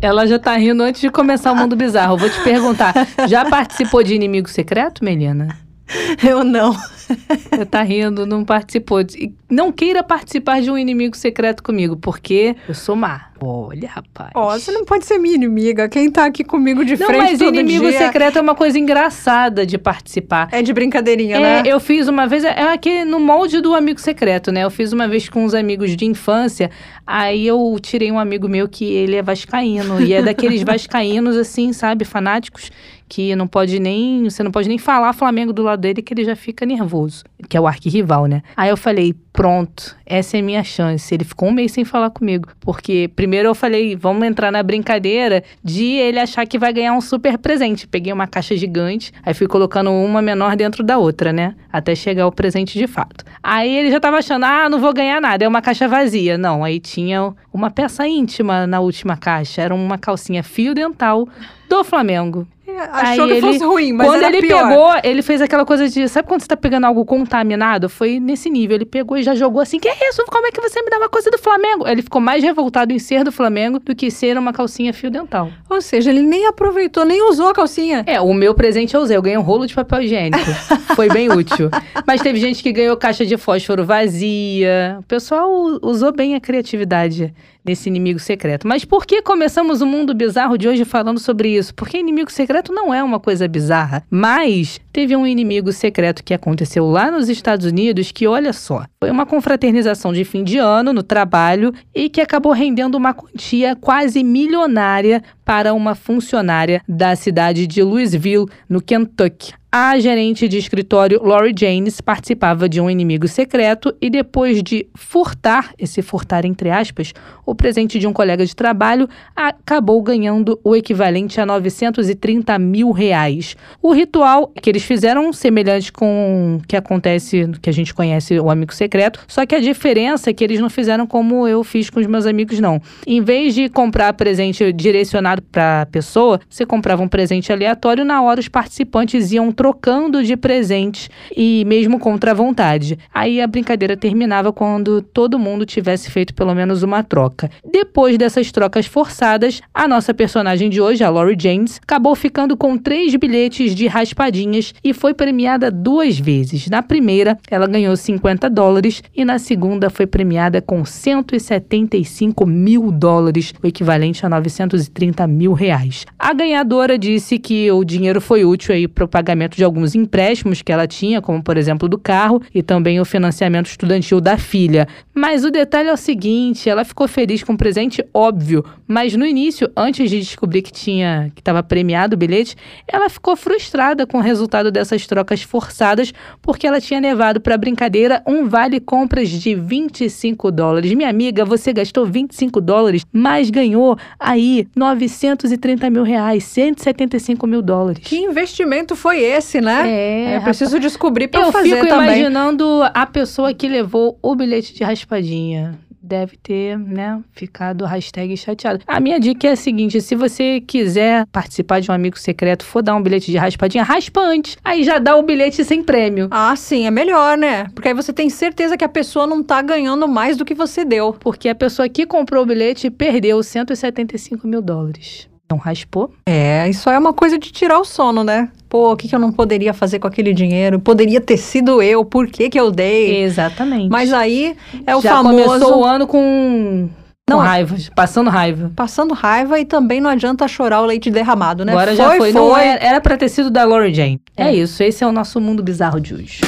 Ela já tá rindo antes de começar o mundo bizarro. Eu vou te perguntar: já participou de inimigo secreto, Melina? Eu não. Você tá rindo, não participou. De... Não queira participar de um inimigo secreto comigo, porque eu sou má. Olha, rapaz. Ó, oh, você não pode ser minha inimiga. Quem tá aqui comigo de não, frente mas todo inimigo dia... secreto é uma coisa engraçada de participar. É de brincadeirinha, é, né? Eu fiz uma vez, é aqui no molde do amigo secreto, né? Eu fiz uma vez com uns amigos de infância. Aí eu tirei um amigo meu que ele é vascaíno. e é daqueles vascaínos, assim, sabe, fanáticos que não pode nem. Você não pode nem falar Flamengo do lado dele que ele já fica nervoso. Que é o arquirrival, né? Aí eu falei, pronto, essa é minha chance. Ele ficou um mês sem falar comigo. Porque primeiro eu falei, vamos entrar na brincadeira de ele achar que vai ganhar um super presente. Peguei uma caixa gigante, aí fui colocando uma menor dentro da outra, né? Até chegar o presente de fato. Aí ele já tava achando, ah, não vou ganhar nada, é uma caixa vazia. Não, aí tinha uma peça íntima na última caixa. Era uma calcinha fio dental do Flamengo. É, achou Aí que ele, fosse ruim, mas quando ele pior. pegou, ele fez aquela coisa de, sabe quando você tá pegando algo contaminado? Foi nesse nível, ele pegou e já jogou assim, que é isso? Como é que você me dá uma coisa do Flamengo? Ele ficou mais revoltado em ser do Flamengo do que ser uma calcinha fio dental. Ou seja, ele nem aproveitou, nem usou a calcinha. É, o meu presente eu usei, eu ganhei um rolo de papel higiênico. Foi bem útil. Mas teve gente que ganhou caixa de fósforo vazia. O pessoal usou bem a criatividade nesse inimigo secreto. Mas por que começamos o mundo bizarro de hoje falando sobre isso? Porque inimigo secreto não é uma coisa bizarra, mas teve um inimigo secreto que aconteceu lá nos Estados Unidos que, olha só, foi uma confraternização de fim de ano no trabalho e que acabou rendendo uma quantia quase milionária para uma funcionária da cidade de Louisville, no Kentucky. A gerente de escritório Lori James participava de um inimigo secreto e depois de furtar, esse furtar entre aspas, o presente de um colega de trabalho, acabou ganhando o equivalente a 930 mil reais. O ritual que eles fizeram semelhante com o que acontece, que a gente conhece o amigo secreto, só que a diferença é que eles não fizeram como eu fiz com os meus amigos, não. Em vez de comprar presente direcionado para a pessoa, você comprava um presente aleatório, na hora os participantes iam trocando de presente e mesmo contra a vontade. Aí a brincadeira terminava quando todo mundo tivesse feito pelo menos uma troca. Depois dessas trocas forçadas, a nossa personagem de hoje, a Lori James, acabou ficando com três bilhetes de raspadinhas e foi premiada duas vezes. Na primeira, ela ganhou 50 dólares e na segunda foi premiada com 175 mil dólares, o equivalente a 930 mil reais. A ganhadora disse que o dinheiro foi útil aí para o pagamento de alguns empréstimos que ela tinha, como por exemplo do carro, e também o financiamento estudantil da filha. Mas o detalhe é o seguinte: ela ficou feliz com o presente, óbvio, mas no início, antes de descobrir que tinha que estava premiado o bilhete, ela ficou frustrada com o resultado dessas trocas forçadas, porque ela tinha levado para a brincadeira um vale compras de 25 dólares. Minha amiga, você gastou 25 dólares, mas ganhou aí 930 mil reais, 175 mil dólares. Que investimento foi esse? Esse, né? É. Eu preciso descobrir pra eu fazer fico também. imaginando a pessoa que levou o bilhete de raspadinha deve ter, né, ficado hashtag chateado. A minha dica é a seguinte: se você quiser participar de um amigo secreto, for dar um bilhete de raspadinha, raspa antes. Aí já dá o bilhete sem prêmio. Ah, sim, é melhor, né? Porque aí você tem certeza que a pessoa não tá ganhando mais do que você deu. Porque a pessoa que comprou o bilhete perdeu 175 mil dólares. Não raspou? É, isso é uma coisa de tirar o sono, né? Pô, o que, que eu não poderia fazer com aquele dinheiro? Poderia ter sido eu, por que, que eu dei? Exatamente. Mas aí é o Já famoso. começou o ano com. Não, raiva, passando raiva. Passando raiva e também não adianta chorar o leite derramado, né? Agora foi, já foi. foi. Não era, era pra ter sido da Lori Jane. É. é isso, esse é o nosso mundo bizarro de hoje.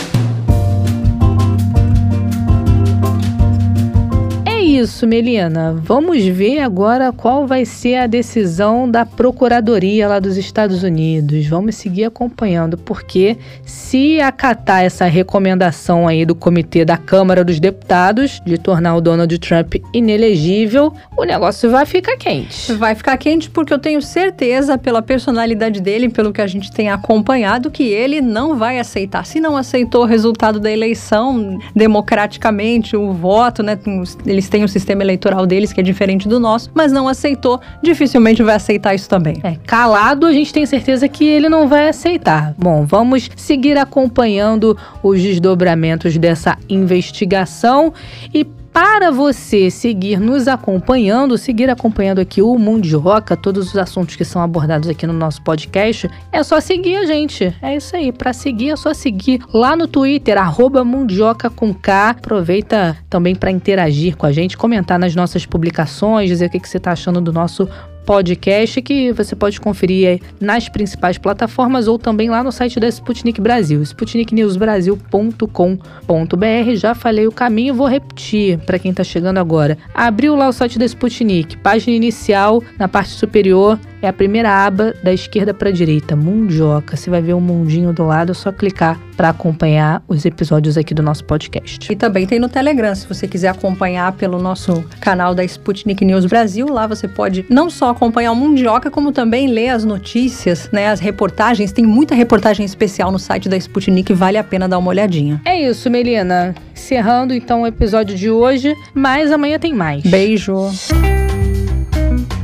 Isso, Melina. Vamos ver agora qual vai ser a decisão da Procuradoria lá dos Estados Unidos. Vamos seguir acompanhando, porque se acatar essa recomendação aí do Comitê da Câmara dos Deputados de tornar o Donald Trump inelegível, o negócio vai ficar quente. Vai ficar quente porque eu tenho certeza, pela personalidade dele, pelo que a gente tem acompanhado, que ele não vai aceitar. Se não aceitou o resultado da eleição democraticamente, o voto, né? Eles têm o sistema eleitoral deles, que é diferente do nosso, mas não aceitou, dificilmente vai aceitar isso também. É, calado, a gente tem certeza que ele não vai aceitar. Bom, vamos seguir acompanhando os desdobramentos dessa investigação e para você seguir nos acompanhando, seguir acompanhando aqui o Mundioca, todos os assuntos que são abordados aqui no nosso podcast, é só seguir a gente. É isso aí. Para seguir, é só seguir lá no Twitter, arroba Mundioca com K. Aproveita também para interagir com a gente, comentar nas nossas publicações, dizer o que, que você está achando do nosso podcast que você pode conferir nas principais plataformas ou também lá no site da Sputnik Brasil, sputniknewsbrasil.com.br. Já falei o caminho, vou repetir para quem está chegando agora. Abriu lá o site da Sputnik, página inicial, na parte superior, é a primeira aba da esquerda para a direita, Mundioca. Você vai ver o um mundinho do lado, é só clicar para acompanhar os episódios aqui do nosso podcast. E também tem no Telegram, se você quiser acompanhar pelo nosso canal da Sputnik News Brasil, lá você pode não só acompanhar o Mundioca, como também ler as notícias, né, as reportagens. Tem muita reportagem especial no site da Sputnik, vale a pena dar uma olhadinha. É isso, Melina. Encerrando então o episódio de hoje, mas amanhã tem mais. Beijo.